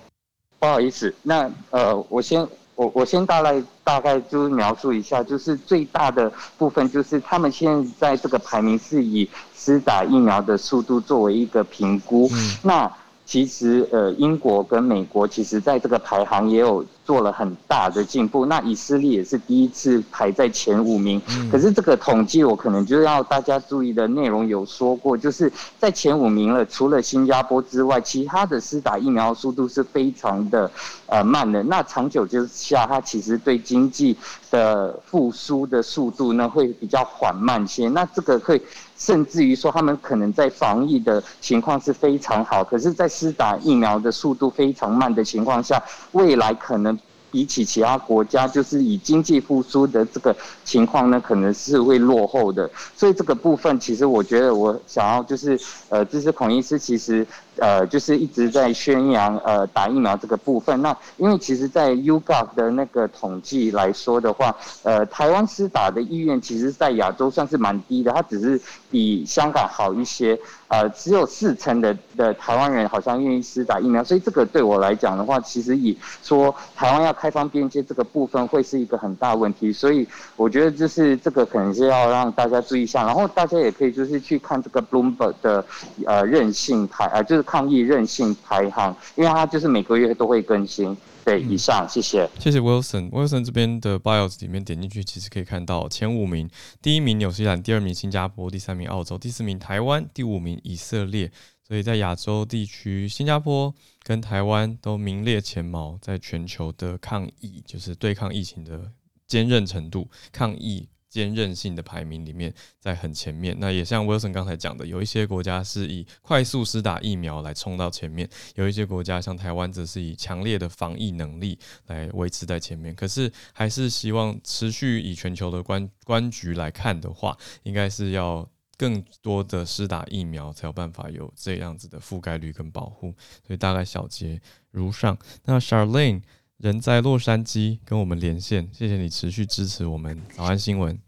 S7: 不好意思，那呃，我先我我先大概大概就是描述一下，就是最大的部分就是他们现在这个排名是以施打疫苗的速度作为一个评估。嗯、那其实呃，英国跟美国其实在这个排行也有。做了很大的进步，那以色列也是第一次排在前五名。可是这个统计，我可能就要大家注意的内容有说过，就是在前五名了，除了新加坡之外，其他的施打疫苗速度是非常的呃慢的。那长久之下，它其实对经济的复苏的速度呢会比较缓慢些。那这个会甚至于说，他们可能在防疫的情况是非常好，可是，在施打疫苗的速度非常慢的情况下，未来可能。比起其他国家，就是以经济复苏的这个情况呢，可能是会落后的。所以这个部分，其实我觉得我想要就是，呃，就是孔医师其实。呃，就是一直在宣扬呃打疫苗这个部分。那因为其实，在 UGov 的那个统计来说的话，呃，台湾施打的意愿其实，在亚洲算是蛮低的，它只是比香港好一些。呃，只有四成的的台湾人好像愿意施打疫苗，所以这个对我来讲的话，其实以说台湾要开放边界这个部分会是一个很大问题。所以我觉得就是这个可能是要让大家注意一下，然后大家也可以就是去看这个 Bloomberg 的呃韧性排啊，就是。抗疫韧性排行，因为它就是每个月都会更新。对，以上谢谢，
S2: 谢谢 Wilson。Wilson 这边的 BIOS 里面点进去，其实可以看到前五名：第一名纽西兰，第二名新加坡，第三名澳洲，第四名台湾，第五名以色列。所以在亚洲地区，新加坡跟台湾都名列前茅，在全球的抗疫，就是对抗疫情的坚韧程度，抗疫。坚韧性的排名里面在很前面，那也像 Wilson 刚才讲的，有一些国家是以快速施打疫苗来冲到前面，有一些国家像台湾则是以强烈的防疫能力来维持在前面。可是还是希望持续以全球的观观局来看的话，应该是要更多的施打疫苗才有办法有这样子的覆盖率跟保护。所以大概小结如上。那 Charlene。人在洛杉矶跟我们连线，谢谢你持续支持我们早安新闻。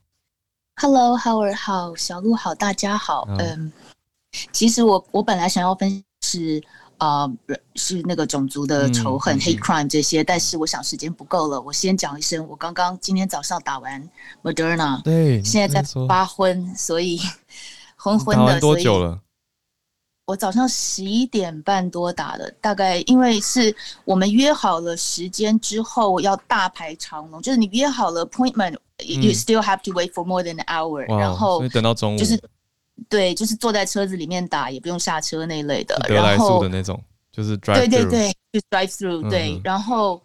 S8: Hello，Howard 好，小鹿好，大家好。嗯、呃，其实我我本来想要分析是啊、呃、是那个种族的仇恨、嗯、hate crime 这些，但是我想时间不够了，我先讲一声，我刚刚今天早上打完 Moderna，
S2: 对，
S8: 现在在发昏，所以 昏昏的。打完
S2: 多久了？
S8: 我早上十一点半多打的，大概因为是我们约好了时间之后要大排长龙，就是你约好了 appointment，you still have to wait for more than an hour，
S2: 嗯，
S8: 然后
S2: 等到中午，
S8: 就是对，就是坐在车子里面打，也不用下车那类的，
S2: 得来速的那种，就是 drive through，
S8: 对对对，就 drive through，对，嗯，然后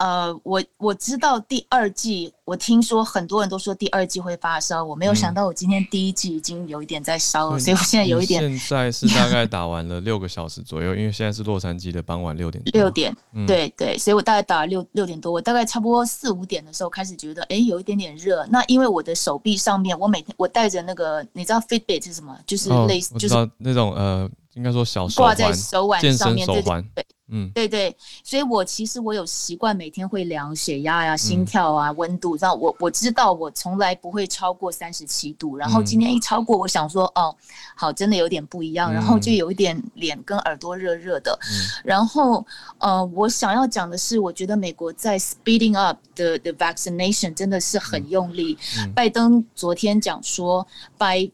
S8: 呃，我我知道第二季，我听说很多人都说第二季会发烧，我没有想到我今天第一季已经有一点在烧了，嗯、所以我现在有一点。
S2: 现在是大概打完了六个小时左右，因为现在是洛杉矶的傍晚六点。
S8: 六点，嗯、对对，所以我大概打了六六点多，我大概差不多四五点的时候开始觉得，哎，有一点点热。那因为我的手臂上面，我每天我带着那个，你知道 Fitbit 是什么？就是类似，哦、就是那
S2: 种呃。应该说小手
S8: 挂在手腕上面，
S2: 手环，对
S8: 对，嗯，对对，所以我其实我有习惯每天会量血压呀、心跳啊、温度，让我我知道我从来不会超过三十七度，然后今天一超过，我想说哦，好，真的有点不一样，然后就有一点脸跟耳朵热热的，然后呃，我想要讲的是，我觉得美国在 speeding up 的的 vaccination 真的是很用力，拜登昨天讲说 by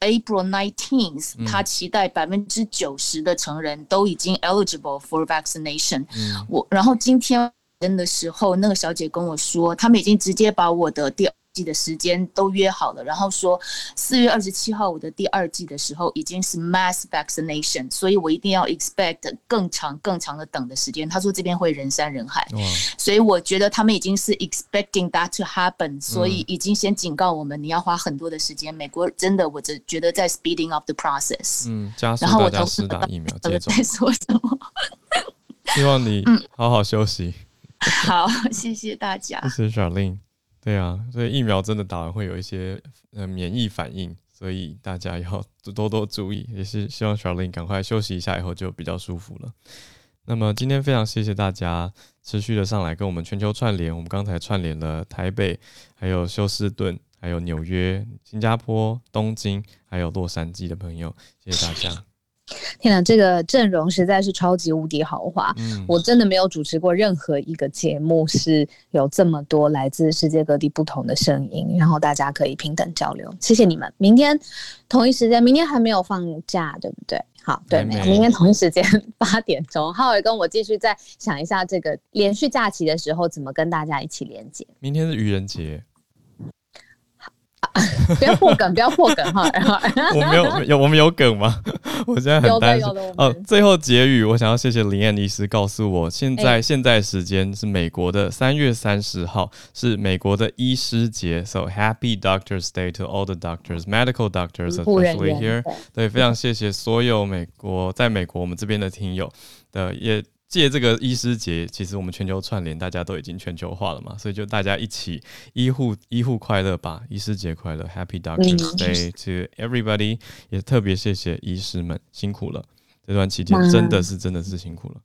S8: April nineteenth，他期待百分之九十的成人都已经 eligible for vaccination。嗯，我然后今天的时候，那个小姐跟我说，他们已经直接把我的第二季的时间都约好了，然后说四月二十七号我的第二季的时候已经是 mass vaccination，所以我一定要 expect 更长更长的等的时间。他说这边会人山人海，哇所以我觉得他们已经是 expecting that to happen，所以已经先警告我们你要花很多的时间。美国真的，我只觉得在 speeding up the process，
S2: 嗯，加速大家施打疫苗接种。
S8: 在说什么？
S2: 希望你好好休息。
S8: 嗯、好，谢谢大家。
S2: 谢谢 Charlene。对啊，所以疫苗真的打完会有一些呃免疫反应，所以大家要 多多注意。也是希望 Charlene 赶快休息一下，以后就比较舒服了。那么今天非常谢谢大家持续的上来跟我们全球串联。我们刚才串联了台北，还有休斯顿，还有纽约、新加坡、东京，还有洛杉矶的朋友，谢谢大家。
S1: 天哪，这个阵容实在是超级无敌豪华！嗯，我真的没有主持过任何一个节目是有这么多来自世界各地不同的声音，然后大家可以平等交流。谢谢你们！明天同一时间，明天还没有放假，对不对？好，对，没明天同一时间 八点钟，浩伟跟我继续再想一下这个连续假期的时候怎么跟大家一起连接。
S2: 明天是愚人节。
S1: 不要破梗，不要破梗哈！
S2: 我没有有我们有梗吗？我现在很担心哦。最后结语，我想要谢谢林燕医师告诉我，现在、欸、现在时间是美国的三月三十号，是美国的医师节。So happy Doctors Day to all the doctors, medical doctors, especially here。对，非常谢谢所有美国在美国我们这边的听友的也。借这个医师节，其实我们全球串联，大家都已经全球化了嘛，所以就大家一起医护医护快乐吧，医师节快乐，Happy Doctors Day to everybody，也特别谢谢医师们辛苦了，这段期间真的是真的是辛苦了。
S1: 嗯，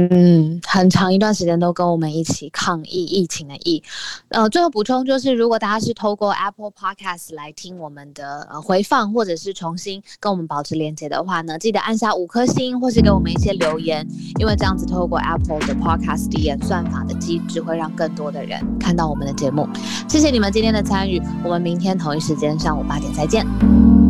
S1: 嗯很长一段时间都跟我们一起抗疫疫情的疫。呃，最后补充就是，如果大家是透过 Apple Podcast 来听我们的呃回放，或者是重新跟我们保持连接的话呢，记得按下五颗星，或是给我们一些留言，因为这样子透过 Apple 的 Podcast 的演算法的机制，会让更多的人看到我们的节目。谢谢你们今天的参与，我们明天同一时间上午八点再见。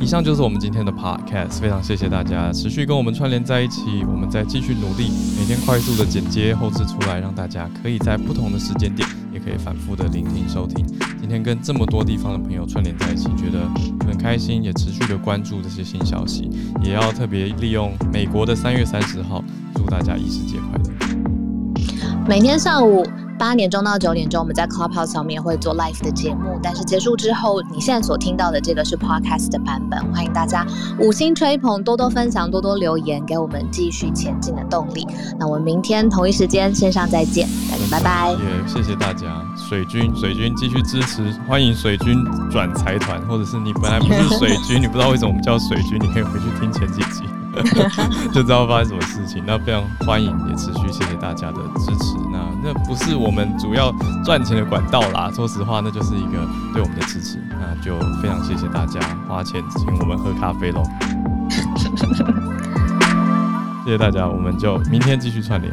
S2: 以上就是我们今天的 podcast，非常谢谢大家持续跟我们串联在一起，我们再继续努力，每天快速的剪接后置出来，让大家可以在不同的时间点，也可以反复的聆听收听。今天跟这么多地方的朋友串联在一起，觉得很开心，也持续的关注这些新消息，也要特别利用美国的三月三十号，祝大家医师节快乐。
S1: 每天上午。八点钟到九点钟，我们在 Clubhouse 上面会做 live 的节目，但是结束之后，你现在所听到的这个是 podcast 的版本。欢迎大家五星吹捧，多多分享，多多留言，给我们继续前进的动力。那我们明天同一时间线上再见，大家拜拜。
S2: 也谢谢大家，水军水军继续支持，欢迎水军转财团，或者是你本来不是水军，你不知道为什么我们叫水军，你可以回去听前几集。就知道发生什么事情，那非常欢迎，也持续谢谢大家的支持。那那不是我们主要赚钱的管道啦，说实话，那就是一个对我们的支持。那就非常谢谢大家花钱请我们喝咖啡喽。谢谢大家，我们就明天继续串联。